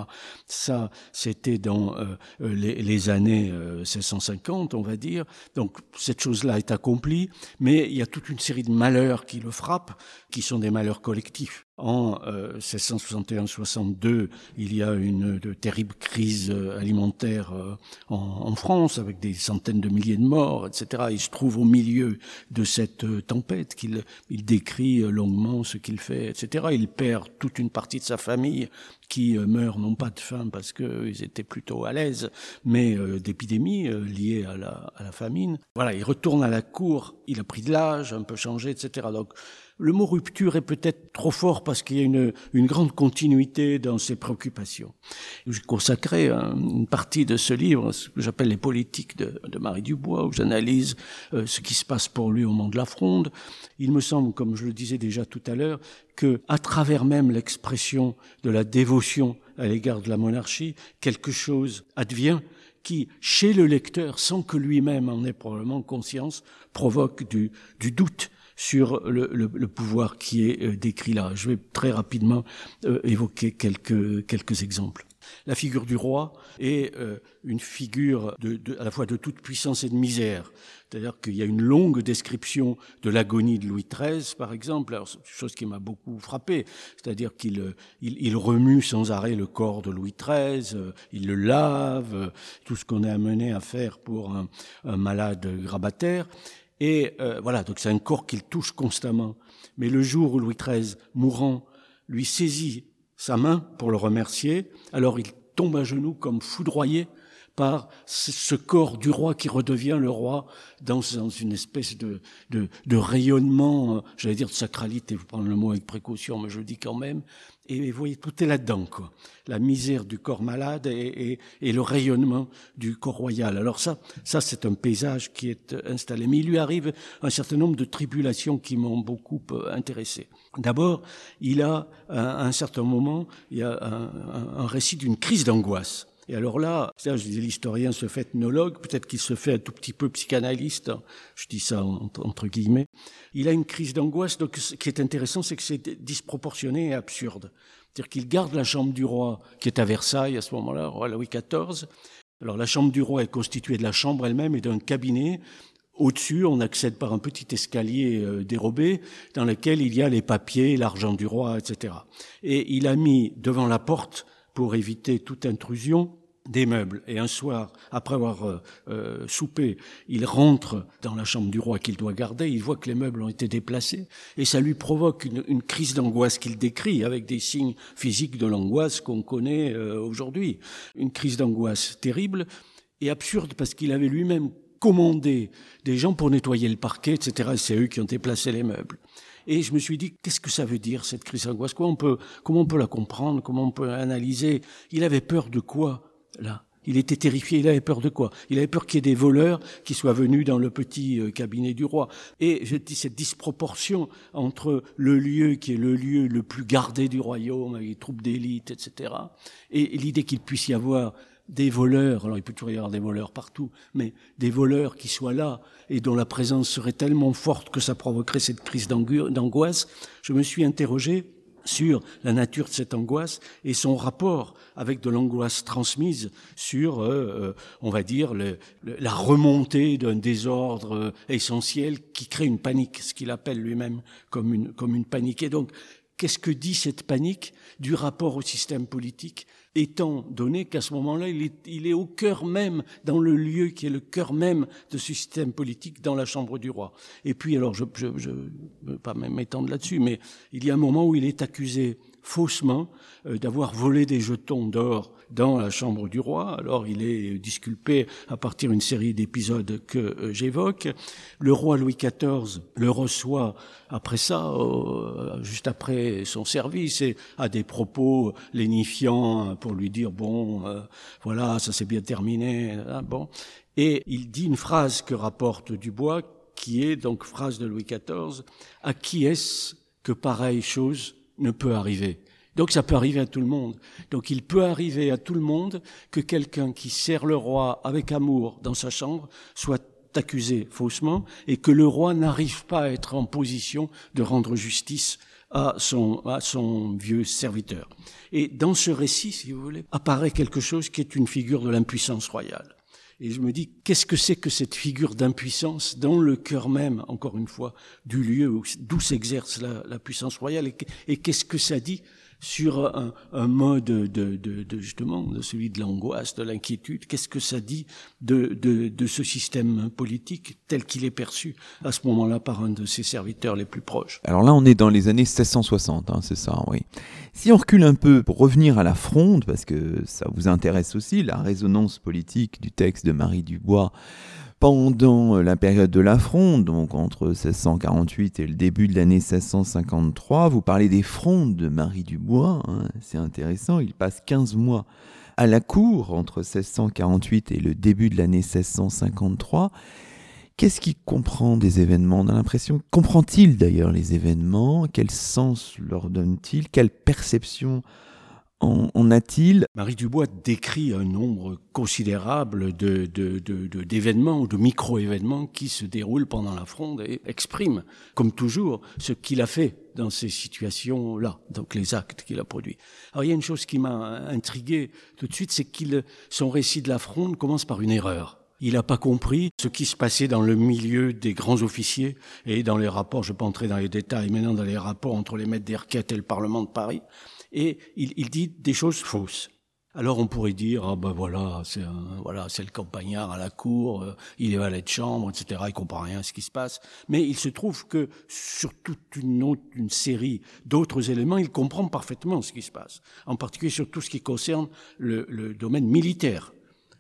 Ça, c'était dans les, les, années 1650, on va dire. Donc cette chose-là est accomplie, mais il y a toute une série de malheurs qui le frappent qui sont des malheurs collectifs. En 1661-62, euh, il y a une terrible crise euh, alimentaire euh, en, France, avec des centaines de milliers de morts, etc. Il se trouve au milieu de cette tempête qu'il il décrit longuement ce qu'il fait, etc. Il perd toute une partie de sa famille qui meurt non pas de faim parce qu'ils étaient plutôt à l'aise, mais d'épidémies liées à la, à la famine. Voilà, il retourne à la cour, il a pris de l'âge, un peu changé, etc. Donc le mot rupture est peut-être trop fort parce qu'il y a une, une, grande continuité dans ses préoccupations. J'ai consacré une partie de ce livre, ce que j'appelle les politiques de, de, Marie Dubois, où j'analyse euh, ce qui se passe pour lui au moment de la fronde. Il me semble, comme je le disais déjà tout à l'heure, que à travers même l'expression de la dévotion à l'égard de la monarchie, quelque chose advient qui, chez le lecteur, sans que lui-même en ait probablement conscience, provoque du, du doute sur le, le, le, pouvoir qui est euh, décrit là. Je vais très rapidement euh, évoquer quelques, quelques exemples. La figure du roi est euh, une figure de, de, à la fois de toute puissance et de misère. C'est-à-dire qu'il y a une longue description de l'agonie de Louis XIII, par exemple, Alors, chose qui m'a beaucoup frappé. C'est-à-dire qu'il il, il, remue sans arrêt le corps de Louis XIII, il le lave, tout ce qu'on est amené à faire pour un, un malade grabataire. Et euh, voilà, donc c'est un corps qu'il touche constamment. Mais le jour où Louis XIII, mourant, lui saisit sa main pour le remercier, alors il tombe à genoux comme foudroyé par ce corps du roi qui redevient le roi dans, une espèce de, de, de rayonnement, euh, j'allais dire de sacralité, vous prendre le mot avec précaution, mais je le dis quand même. Et vous voyez, tout est là-dedans, quoi. La misère du corps malade et, et, et, le rayonnement du corps royal. Alors ça, ça c'est un paysage qui est installé. Mais il lui arrive un certain nombre de tribulations qui m'ont beaucoup euh, intéressé. D'abord, il a, à un certain moment, il y a un, un récit d'une crise d'angoisse. Et alors là, je disais, l'historien se fait ethnologue, peut-être qu'il se fait un tout petit peu psychanalyste, je dis ça entre guillemets. Il a une crise d'angoisse, donc ce qui est intéressant, c'est que c'est disproportionné et absurde. C'est-à-dire qu'il garde la chambre du roi, qui est à Versailles à ce moment-là, roi Louis XIV. Alors la chambre du roi est constituée de la chambre elle-même et d'un cabinet. Au-dessus, on accède par un petit escalier euh, dérobé dans lequel il y a les papiers, l'argent du roi, etc. Et il a mis devant la porte pour éviter toute intrusion des meubles. Et un soir, après avoir euh, euh, soupé, il rentre dans la chambre du roi qu'il doit garder, il voit que les meubles ont été déplacés, et ça lui provoque une, une crise d'angoisse qu'il décrit avec des signes physiques de l'angoisse qu'on connaît euh, aujourd'hui. Une crise d'angoisse terrible et absurde parce qu'il avait lui-même commandé des gens pour nettoyer le parquet, etc. C'est eux qui ont déplacé les meubles. Et je me suis dit, qu'est-ce que ça veut dire, cette crise d'angoisse? Comment on, peut, comment on peut la comprendre? Comment on peut analyser Il avait peur de quoi, là? Il était terrifié, il avait peur de quoi? Il avait peur qu'il y ait des voleurs qui soient venus dans le petit euh, cabinet du roi. Et je dis cette disproportion entre le lieu qui est le lieu le plus gardé du royaume, avec les troupes d'élite, etc., et l'idée qu'il puisse y avoir des voleurs, alors il peut toujours y avoir des voleurs partout, mais des voleurs qui soient là et dont la présence serait tellement forte que ça provoquerait cette crise d'angoisse, je me suis interrogé sur la nature de cette angoisse et son rapport avec de l'angoisse transmise sur, euh, euh, on va dire, la remontée d'un désordre euh, essentiel qui crée une panique, ce qu'il appelle lui-même comme une, comme une panique. Et donc, qu'est-ce que dit cette panique du rapport au système politique étant donné qu'à ce moment-là, il est, il est au cœur même, dans le lieu qui est le cœur même de ce système politique, dans la chambre du roi. Et puis, alors, je ne veux pas m'étendre là-dessus, mais il y a un moment où il est accusé faussement euh, d'avoir volé des jetons d'or dans la chambre du roi. Alors il est disculpé à partir d'une série d'épisodes que euh, j'évoque. Le roi Louis XIV le reçoit après ça, euh, juste après son service, et a des propos lénifiants pour lui dire bon, voilà, ça s'est bien terminé. Hein, bon, et il dit une phrase que rapporte Dubois, qui est donc phrase de Louis XIV à qui est-ce que pareille chose ne peut arriver. Donc ça peut arriver à tout le monde. Donc il peut arriver à tout le monde que quelqu'un qui sert le roi avec amour dans sa chambre soit accusé faussement et que le roi n'arrive pas à être en position de rendre justice à son, à son vieux serviteur. Et dans ce récit, si vous voulez, apparaît quelque chose qui est une figure de l'impuissance royale. Et je me dis, qu'est-ce que c'est que cette figure d'impuissance dans le cœur même, encore une fois, du lieu d'où s'exerce la, puissance royale Et, qu'est-ce que ça dit sur un, mode de, justement celui de l'angoisse, de l'inquiétude. Qu'est-ce que ça dit de ce système politique tel qu'il est perçu à ce moment-là par un de ses serviteurs les plus proches? Alors là, on est dans les années 1660, hein, c'est ça, oui. Si on recule un peu pour revenir à la fronde, parce que ça vous intéresse aussi, la résonance politique du texte de Marie Dubois pendant euh, la période de la Fronde, donc entre 1648 et le début de l'année 1653, vous parlez des frondes de Marie Dubois, hein, c'est intéressant, il passe 15 mois à la cour entre 1648 et le début de l'année 1653. Qu'est-ce qu'il comprend des événements? On a l'impression, comprend-il d'ailleurs les événements? Quel sens leur donne-t-il? Quelle perception en, a-t-il? Marie Dubois décrit un nombre considérable de, d'événements ou de micro-événements qui se déroulent pendant la fronde et exprime, comme toujours, ce qu'il a fait dans ces situations-là, donc les actes qu'il a produits. Alors il y a une chose qui m'a intrigué tout de suite, c'est qu'il son récit de la fronde commence par une erreur. Il n'a pas compris ce qui se passait dans le milieu des grands officiers et dans les rapports, je ne vais pas entrer dans les détails maintenant, dans les rapports entre les maîtres des requêtes et le Parlement de Paris et il, dit des choses fausses. Alors on pourrait dire ah ben voilà c'est voilà c'est le campagnard à la cour, euh, il est valet de chambre etc. Il comprend rien à ce qui se passe. Mais il se trouve que sur toute une série d'autres éléments, il comprend parfaitement ce qui se passe. En particulier sur tout ce qui concerne le, le domaine militaire.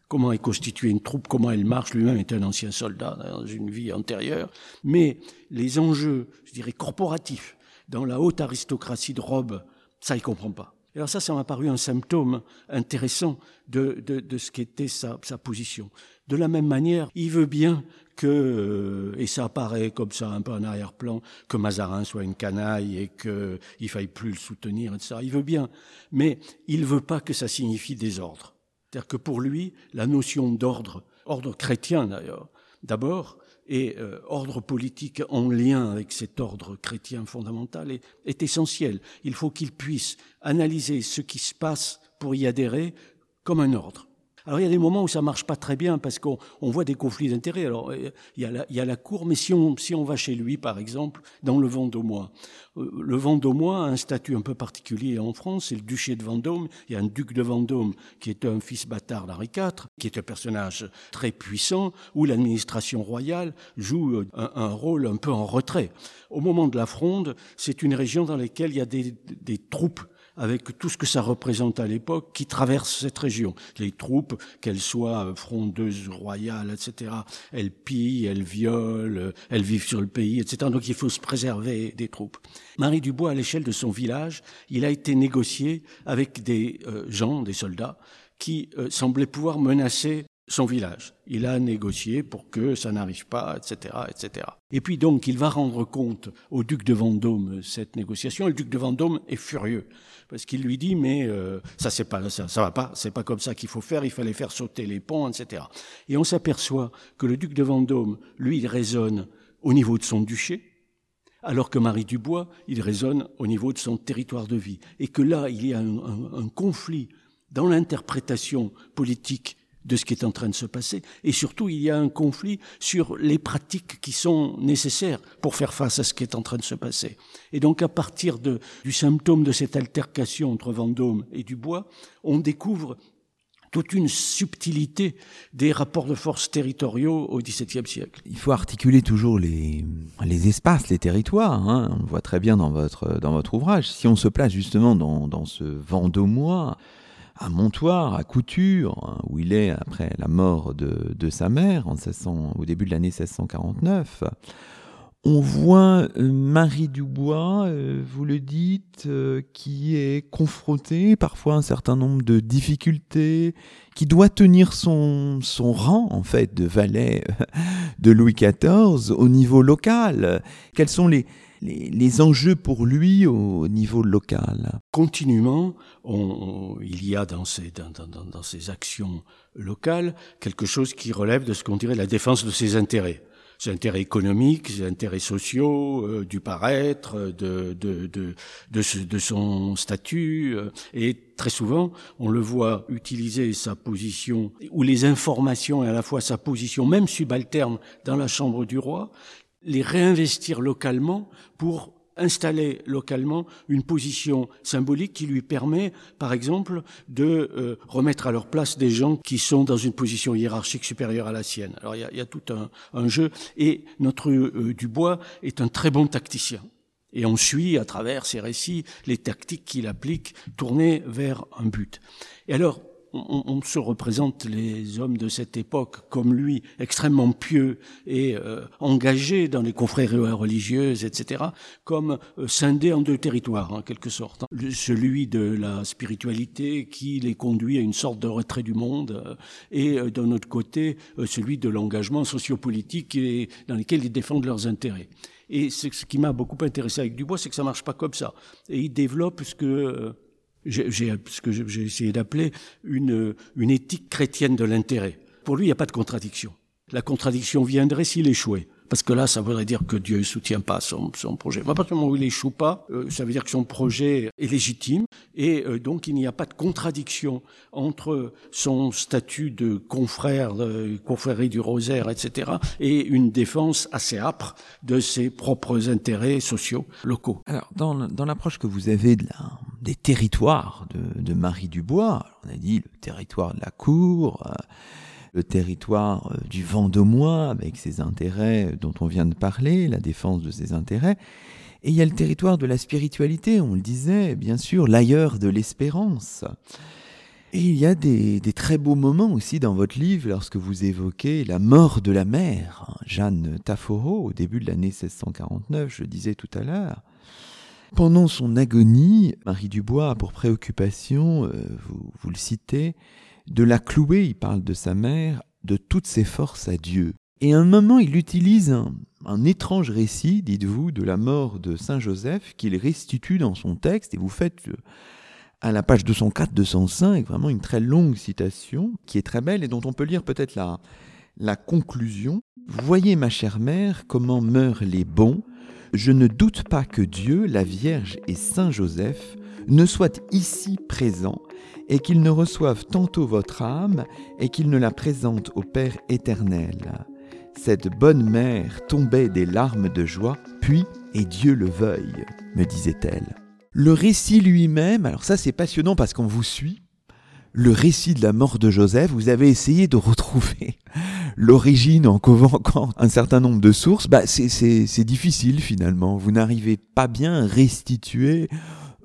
Comment est constituée une troupe, comment elle marche. Lui-même est un ancien soldat dans une vie antérieure. Mais les enjeux, je dirais corporatifs, dans la haute aristocratie de Rome ça, il comprend pas. Alors ça, ça m'a paru un symptôme intéressant de, de, de ce qu'était sa, sa position. De la même manière, il veut bien que, euh, et ça apparaît comme ça un peu en arrière-plan, que Mazarin soit une canaille et qu'il faille plus le soutenir, etc. Il veut bien, mais il veut pas que ça signifie désordre. C'est-à-dire que pour lui, la notion d'ordre, ordre chrétien d'ailleurs, d'abord, et euh, ordre politique en lien avec cet ordre chrétien fondamental est, est essentiel. Il faut qu'il puisse analyser ce qui se passe pour y adhérer comme un ordre. Alors il y a des moments où ça marche pas très bien parce qu'on voit des conflits d'intérêts. Alors il y, a la, il y, a la, cour, mais si on, si on va chez lui, par exemple, dans le Vendômois, euh, le Vendômois a un statut un peu particulier en France, c'est le duché de Vendôme. Il y a un duc de Vendôme qui est un fils bâtard d'Henri IV, qui est un personnage très puissant, où l'administration royale joue euh, un, un, rôle un peu en retrait. Au moment de la Fronde, c'est une région dans laquelle il y a des, des troupes avec tout ce que ça représente à l'époque, qui traverse cette région. Les troupes, qu'elles soient frondeuses, royales, etc., elles pillent, elles violent, elles vivent sur le pays, etc. Donc il faut se préserver des troupes. Marie Dubois, à l'échelle de son village, il a été négocié avec des euh, gens, des soldats, qui euh, semblaient pouvoir menacer son village. Il a négocié pour que ça n'arrive pas, etc., etc. Et puis donc, il va rendre compte au duc de Vendôme cette négociation. Le duc de Vendôme est furieux parce qu'il lui dit mais euh, ça c'est pas ça, ça va pas, c'est pas comme ça qu'il faut faire. Il fallait faire sauter les ponts, etc. Et on s'aperçoit que le duc de Vendôme, lui, il raisonne au niveau de son duché, alors que Marie Dubois, il raisonne au niveau de son territoire de vie, et que là, il y a un conflit dans l'interprétation politique de ce qui est en train de se passer. Et surtout, il y a un conflit sur les pratiques qui sont nécessaires pour faire face à ce qui est en train de se passer. Et donc, à partir du symptôme de cette altercation entre Vendôme et Dubois, on découvre toute une subtilité des rapports de force territoriaux au XVIIe siècle. Il faut articuler toujours les, espaces, les territoires. Hein. On le voit très bien dans votre, dans votre ouvrage. Si on se place justement dans, dans ce Vendômois, à Montoire, à Couture, hein, où il est après la mort de, de sa mère en 1600, au début de l'année 1649, on voit euh, Marie Dubois, euh, vous le dites, euh, qui est confrontée parfois à un certain nombre de difficultés, qui doit tenir son, son rang en fait de valet de Louis XIV au niveau local. Quels sont les, les, enjeux pour lui au niveau local Continuellement, il y a dans ces, actions locales quelque chose qui relève de ce qu'on dirait la défense de ses intérêts ses intérêts économiques, ses intérêts sociaux, euh, du paraître, de, son statut. Euh, et très souvent, on le voit utiliser sa position, ou les informations et à la fois sa position, même subalterne, dans la chambre du roi, les réinvestir localement pour installer localement une position symbolique qui lui permet, par exemple, de euh, remettre à leur place des gens qui sont dans une position hiérarchique supérieure à la sienne. Alors il y a, tout un, jeu, et notre euh, Dubois est un très bon tacticien. Et on suit à travers ses récits les tactiques qu'il applique tournées vers un but. Et alors, on, se représente les hommes de cette époque comme lui, extrêmement pieux et euh, engagés dans les confréries religieuses, etc., comme euh, scindés en deux territoires, en quelque sorte. Celui de la spiritualité qui les conduit à une sorte de retrait du monde, euh, et d'un autre côté, celui de l'engagement sociopolitique et dans lequel ils défendent leurs intérêts. Et ce qui m'a beaucoup intéressé avec Dubois, c'est que ça marche pas comme ça. Et il développe ce que j'ai ce que j'ai essayé d'appeler une, une éthique chrétienne de l'intérêt. Pour lui, il n'y a pas de contradiction. La contradiction viendrait s'il échouait. Parce que là, ça voudrait dire que Dieu ne soutient pas son, son projet. À partir du moment où il échoue pas, euh, ça veut dire que son projet est légitime et euh, donc il n'y a pas de contradiction entre son statut de confrère, de confrérie du rosaire, etc., et une défense assez âpre de ses propres intérêts sociaux locaux. Alors, dans, dans l'approche que vous avez de la, des territoires de, de Marie Dubois, on a dit le territoire de la cour, euh, le territoire euh, du Vendômois avec ses intérêts dont on vient de parler, la défense de ses intérêts. Et il y a le territoire de la spiritualité, on le disait, bien sûr, l'ailleurs de l'espérance. Et il y a des, très beaux moments aussi dans votre livre lorsque vous évoquez la mort de la mère, Jeanne Tafforo, au début de l'année 1649, je disais tout à l'heure. Pendant son agonie, Marie Dubois a pour préoccupation, euh, vous le citez, de la clouer, il parle de sa mère, de toutes ses forces à Dieu. Et à un moment, il utilise un, étrange récit, dites-vous, de la mort de Saint Joseph, qu'il restitue dans son texte, et vous faites euh, à la page 204-205 vraiment une très longue citation, qui est très belle, et dont on peut lire peut-être la, la conclusion. Voyez, ma chère mère, comment meurent les bons. Je ne doute pas que Dieu, la Vierge et Saint Joseph ne soient ici présents et qu'ils ne reçoivent tantôt votre âme et qu'ils ne la présentent au Père éternel. Cette bonne mère tombait des larmes de joie, puis, et Dieu le veuille, me disait-elle. Le récit lui-même, alors ça c'est passionnant parce qu'on vous suit, le récit de la mort de Joseph, vous avez essayé de retrouver [LAUGHS] l'origine en convoquant un certain nombre de sources, bah c'est difficile finalement. Vous n'arrivez pas bien à restituer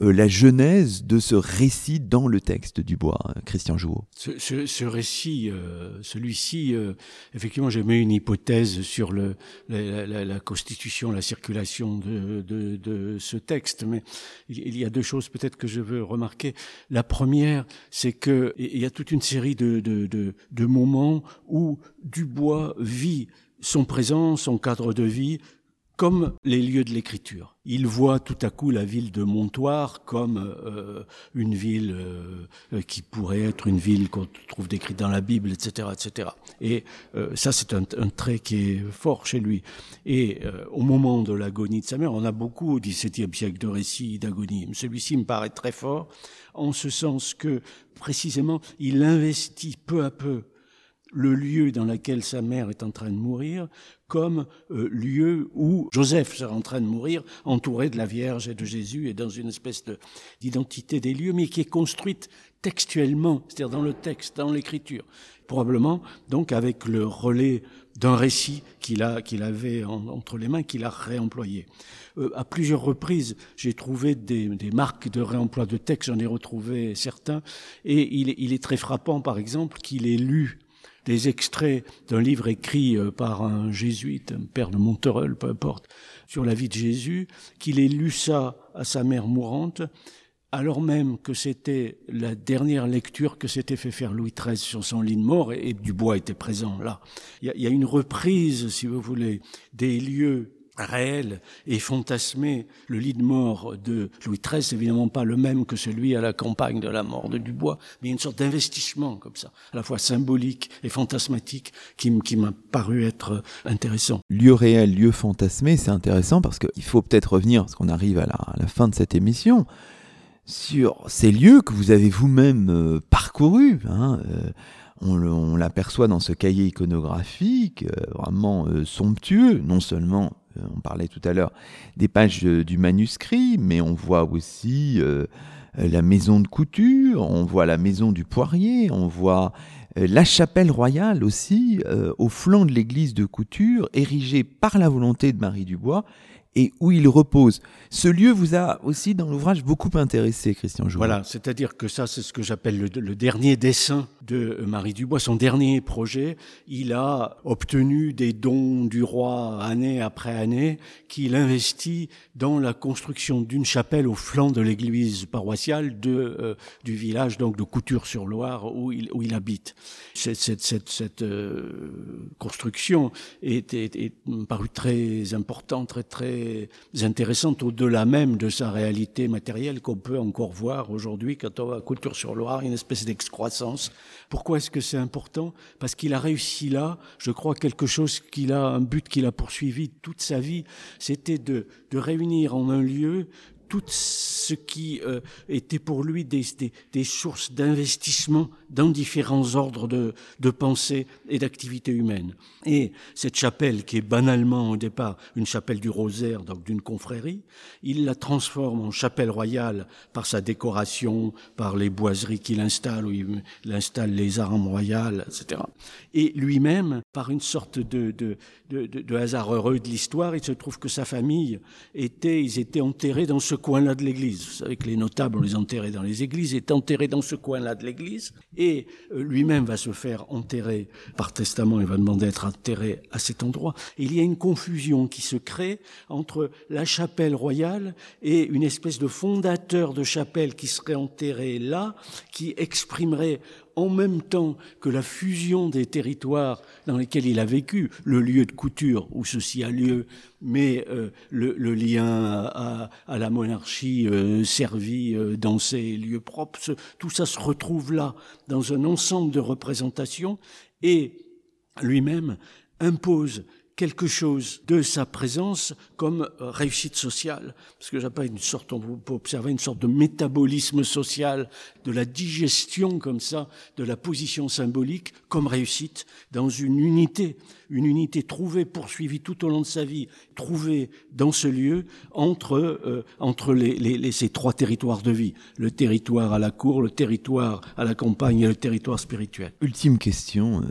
la genèse de ce récit dans le texte du bois, Christian Jouot ce, ce, ce, récit, euh, celui-ci, euh, effectivement, j'ai mis une hypothèse sur le, la, la, la, constitution, la circulation de, de, de, ce texte, mais il, y a deux choses peut-être que je veux remarquer. La première, c'est que il y a toute une série de, de, de moments où Dubois vit son présent, son cadre de vie, comme les lieux de l'écriture. Il voit tout à coup la ville de Montoire comme euh, une ville euh, qui pourrait être une ville qu'on trouve décrite dans la Bible, etc., etc. Et euh, ça, c'est un, un, trait qui est fort chez lui. Et au moment de l'agonie de sa mère, on a beaucoup au XVIIe siècle de récits d'agonie. Celui-ci me paraît très fort en ce sens que précisément il investit peu à peu le lieu dans lequel sa mère est en train de mourir comme euh, lieu où Joseph sera en train de mourir, entouré de la Vierge et de Jésus, et dans une espèce d'identité des lieux, mais qui est construite textuellement, c'est-à-dire dans le texte, dans l'écriture. Probablement, donc, avec le relais d'un récit qu'il a, qu'il avait entre les mains, qu'il a réemployé. Euh, à plusieurs reprises, j'ai trouvé des, des, marques de réemploi de texte, j'en ai retrouvé certains, et il, il est très frappant, par exemple, qu'il ait lu des extraits d'un livre écrit euh, par un jésuite, un père de Monterel, peu importe, sur la vie de Jésus, qu'il ait lu ça à sa mère mourante, alors même que c'était la dernière lecture que s'était fait faire Louis XIII sur son lit de mort, et, Dubois était présent là. Il y, a, une reprise, si vous voulez, des lieux réels et fantasmés. Le lit de mort de Louis XIII, c'est évidemment pas le même que celui à la campagne de la mort de Dubois, mais une sorte d'investissement comme ça, à la fois symbolique et fantasmatique, qui, m'a paru être intéressant. Lieu réel, lieu fantasmé, c'est intéressant parce qu'il faut peut-être revenir, parce qu'on arrive à la fin de cette émission, sur ces lieux que vous avez vous-même euh, parcourus. Hein, euh, on, l'aperçoit dans ce cahier iconographique euh, vraiment somptueux. Non seulement, on parlait tout à l'heure des pages du manuscrit, mais on voit aussi la maison de couture, on voit la maison du poirier, on voit la chapelle royale aussi, au flanc de l'église de couture, érigée par la volonté de Marie Dubois et où il repose. Ce lieu vous a aussi dans l'ouvrage beaucoup intéressé, Christian Jouot. Voilà, c'est-à-dire que ça, c'est ce que j'appelle le, dernier dessin de Marie Dubois, son dernier projet. Il a obtenu des dons du roi année après année, qu'il investit dans la construction d'une chapelle au flanc de l'église paroissiale euh, du village donc de Couture-sur-Loire où il, habite. Cette euh, construction est, est, est parue très importante, très très intéressante au-delà même de sa réalité matérielle qu'on peut encore voir aujourd'hui quand on va à Couture-sur-Loire, une espèce d'excroissance. Pourquoi est-ce que c'est important? Parce qu'il a réussi là, je crois, quelque chose qu'il a, un but qu'il a poursuivi toute sa vie, c'était de, de réunir en un lieu tout ce qui euh, était pour lui des, des, des sources d'investissement dans différents ordres de, de pensée et d'activité humaine. Et cette chapelle, qui est banalement au départ une chapelle du rosaire, donc d'une confrérie, il la transforme en chapelle royale par sa décoration, par les boiseries qu'il installe, où il, installe les armes royales, etc. Et lui-même, par une sorte de, de, de, hasard heureux de l'histoire, il se trouve que sa famille était, ils étaient enterrés dans ce coin-là de l'église. Vous savez que les notables, on les enterrait dans les églises, étaient enterrés dans ce coin-là de l'église, et euh, lui-même va se faire enterrer par testament, il va demander d'être enterré à cet endroit. il y a une confusion qui se crée entre la chapelle royale et une espèce de fondateur de chapelle qui serait enterré là, qui exprimerait en même temps que la fusion des territoires dans lesquels il a vécu, le lieu de couture où ceci a lieu, mais euh, le, lien à, la monarchie euh, servie euh, dans ses lieux propres, tout ça se retrouve là, dans un ensemble de représentations, et lui-même impose quelque chose de sa présence comme euh, réussite sociale. Parce que j'appelle une sorte, on peut observer une sorte de métabolisme social, de la digestion comme ça, de la position symbolique comme réussite dans une unité, une unité trouvée, poursuivie tout au long de sa vie, trouvée dans ce lieu entre, euh, entre les, les, ces trois territoires de vie. Le territoire à la cour, le territoire à la campagne et le territoire spirituel. Ultime question. Euh,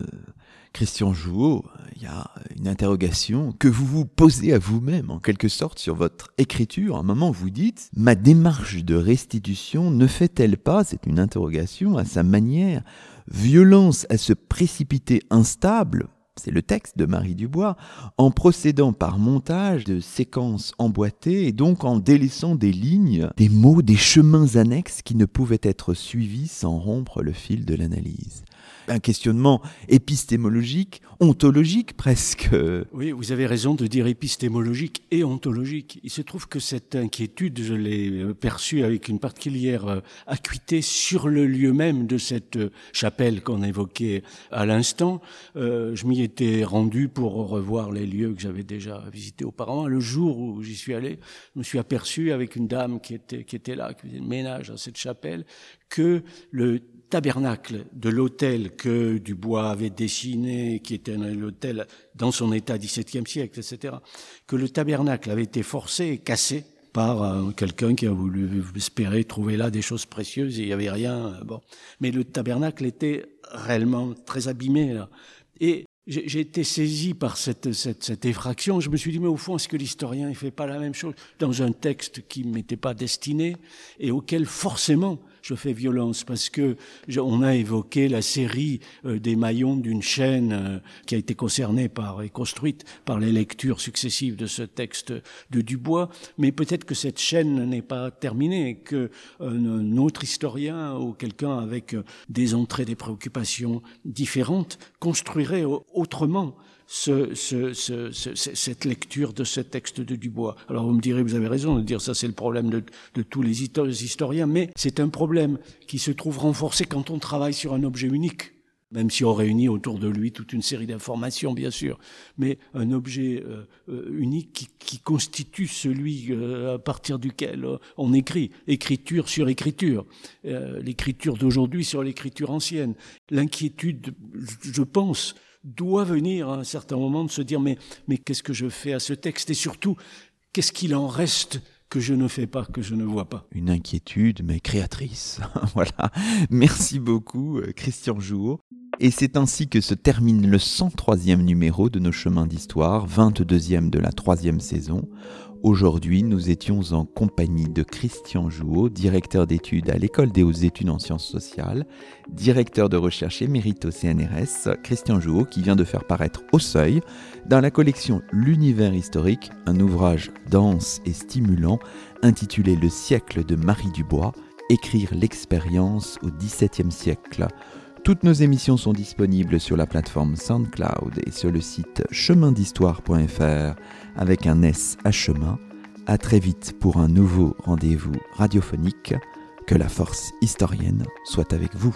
Christian Jouot, il y a une interrogation que vous vous posez à vous-même, en quelque sorte, sur votre écriture. À un moment, vous dites Ma démarche de restitution ne fait-elle pas, c'est une interrogation, à sa manière, violence à ce précipité instable c'est le texte de Marie Dubois, en procédant par montage de séquences emboîtées et donc en délaissant des lignes, des mots, des chemins annexes qui ne pouvaient être suivis sans rompre le fil de l'analyse un questionnement épistémologique, ontologique presque. Oui, vous avez raison de dire épistémologique et ontologique. Il se trouve que cette inquiétude, je l'ai euh, perçue avec une particulière euh, acuité sur le lieu même de cette euh, chapelle qu'on évoquait à l'instant. je m'y étais rendu pour revoir les lieux que j'avais déjà visités auparavant. Le jour où j'y suis allé, je me suis aperçu avec une dame qui était, qui était là, qui faisait le ménage à cette chapelle, que le tabernacle de l'hôtel que Dubois avait dessiné, qui était l'hôtel dans son état XVIIe siècle, etc., que le tabernacle avait été forcé et cassé par euh, quelqu'un qui a voulu espérer trouver là des choses précieuses et il n'y avait rien. Euh, bon. Mais le tabernacle était réellement très abîmé. Et j'ai été saisi par cette, cette, cette, effraction. Je me suis dit, mais au fond, est-ce que l'historien ne fait pas la même chose dans un texte qui ne m'était pas destiné et auquel forcément je fais violence parce que on a évoqué la série euh, des maillons d'une chaîne euh, qui a été concernée par et construite par les lectures successives de ce texte de Dubois, mais peut-être que cette chaîne n'est pas terminée, que un autre historien ou quelqu'un avec euh, des entrées, des préoccupations différentes construirait autrement ce, ce, ce, cette lecture de ce texte de Dubois. Alors vous me direz, vous avez raison de dire ça, c'est le problème de tous les historiens, mais c'est un problème qui se trouve renforcé quand on travaille sur un objet unique même si on réunit autour de lui toute une série d'informations, bien sûr, mais un objet euh, euh, unique qui, constitue celui euh, à partir duquel on écrit, écriture sur écriture, l'écriture d'aujourd'hui sur l'écriture ancienne. L'inquiétude, je pense, doit venir à un certain moment de se dire mais qu'est-ce que je fais à ce texte? Et surtout qu'est-ce qu'il en reste que je ne fais pas, que je ne vois pas. Une inquiétude, mais créatrice. [LAUGHS] voilà. Merci beaucoup, euh, Christian Jouot. Et c'est ainsi que se termine le 103e numéro de nos chemins d'histoire, 22e de la troisième saison. Aujourd'hui, nous étions en compagnie de Christian Jouot, directeur d'études à l'École des hautes études en sciences sociales, directeur de recherche émérite au CNRS, Christian Jouot, qui vient de faire paraître au seuil, dans la collection L'univers historique, un ouvrage dense et stimulant intitulé Le siècle de Marie Dubois, écrire l'expérience au XVIIe siècle. Toutes nos émissions sont disponibles sur la plateforme SoundCloud et sur le site chemindhistoire.fr avec un S à chemin. À très vite pour un nouveau rendez-vous radiophonique. Que la force historienne soit avec vous.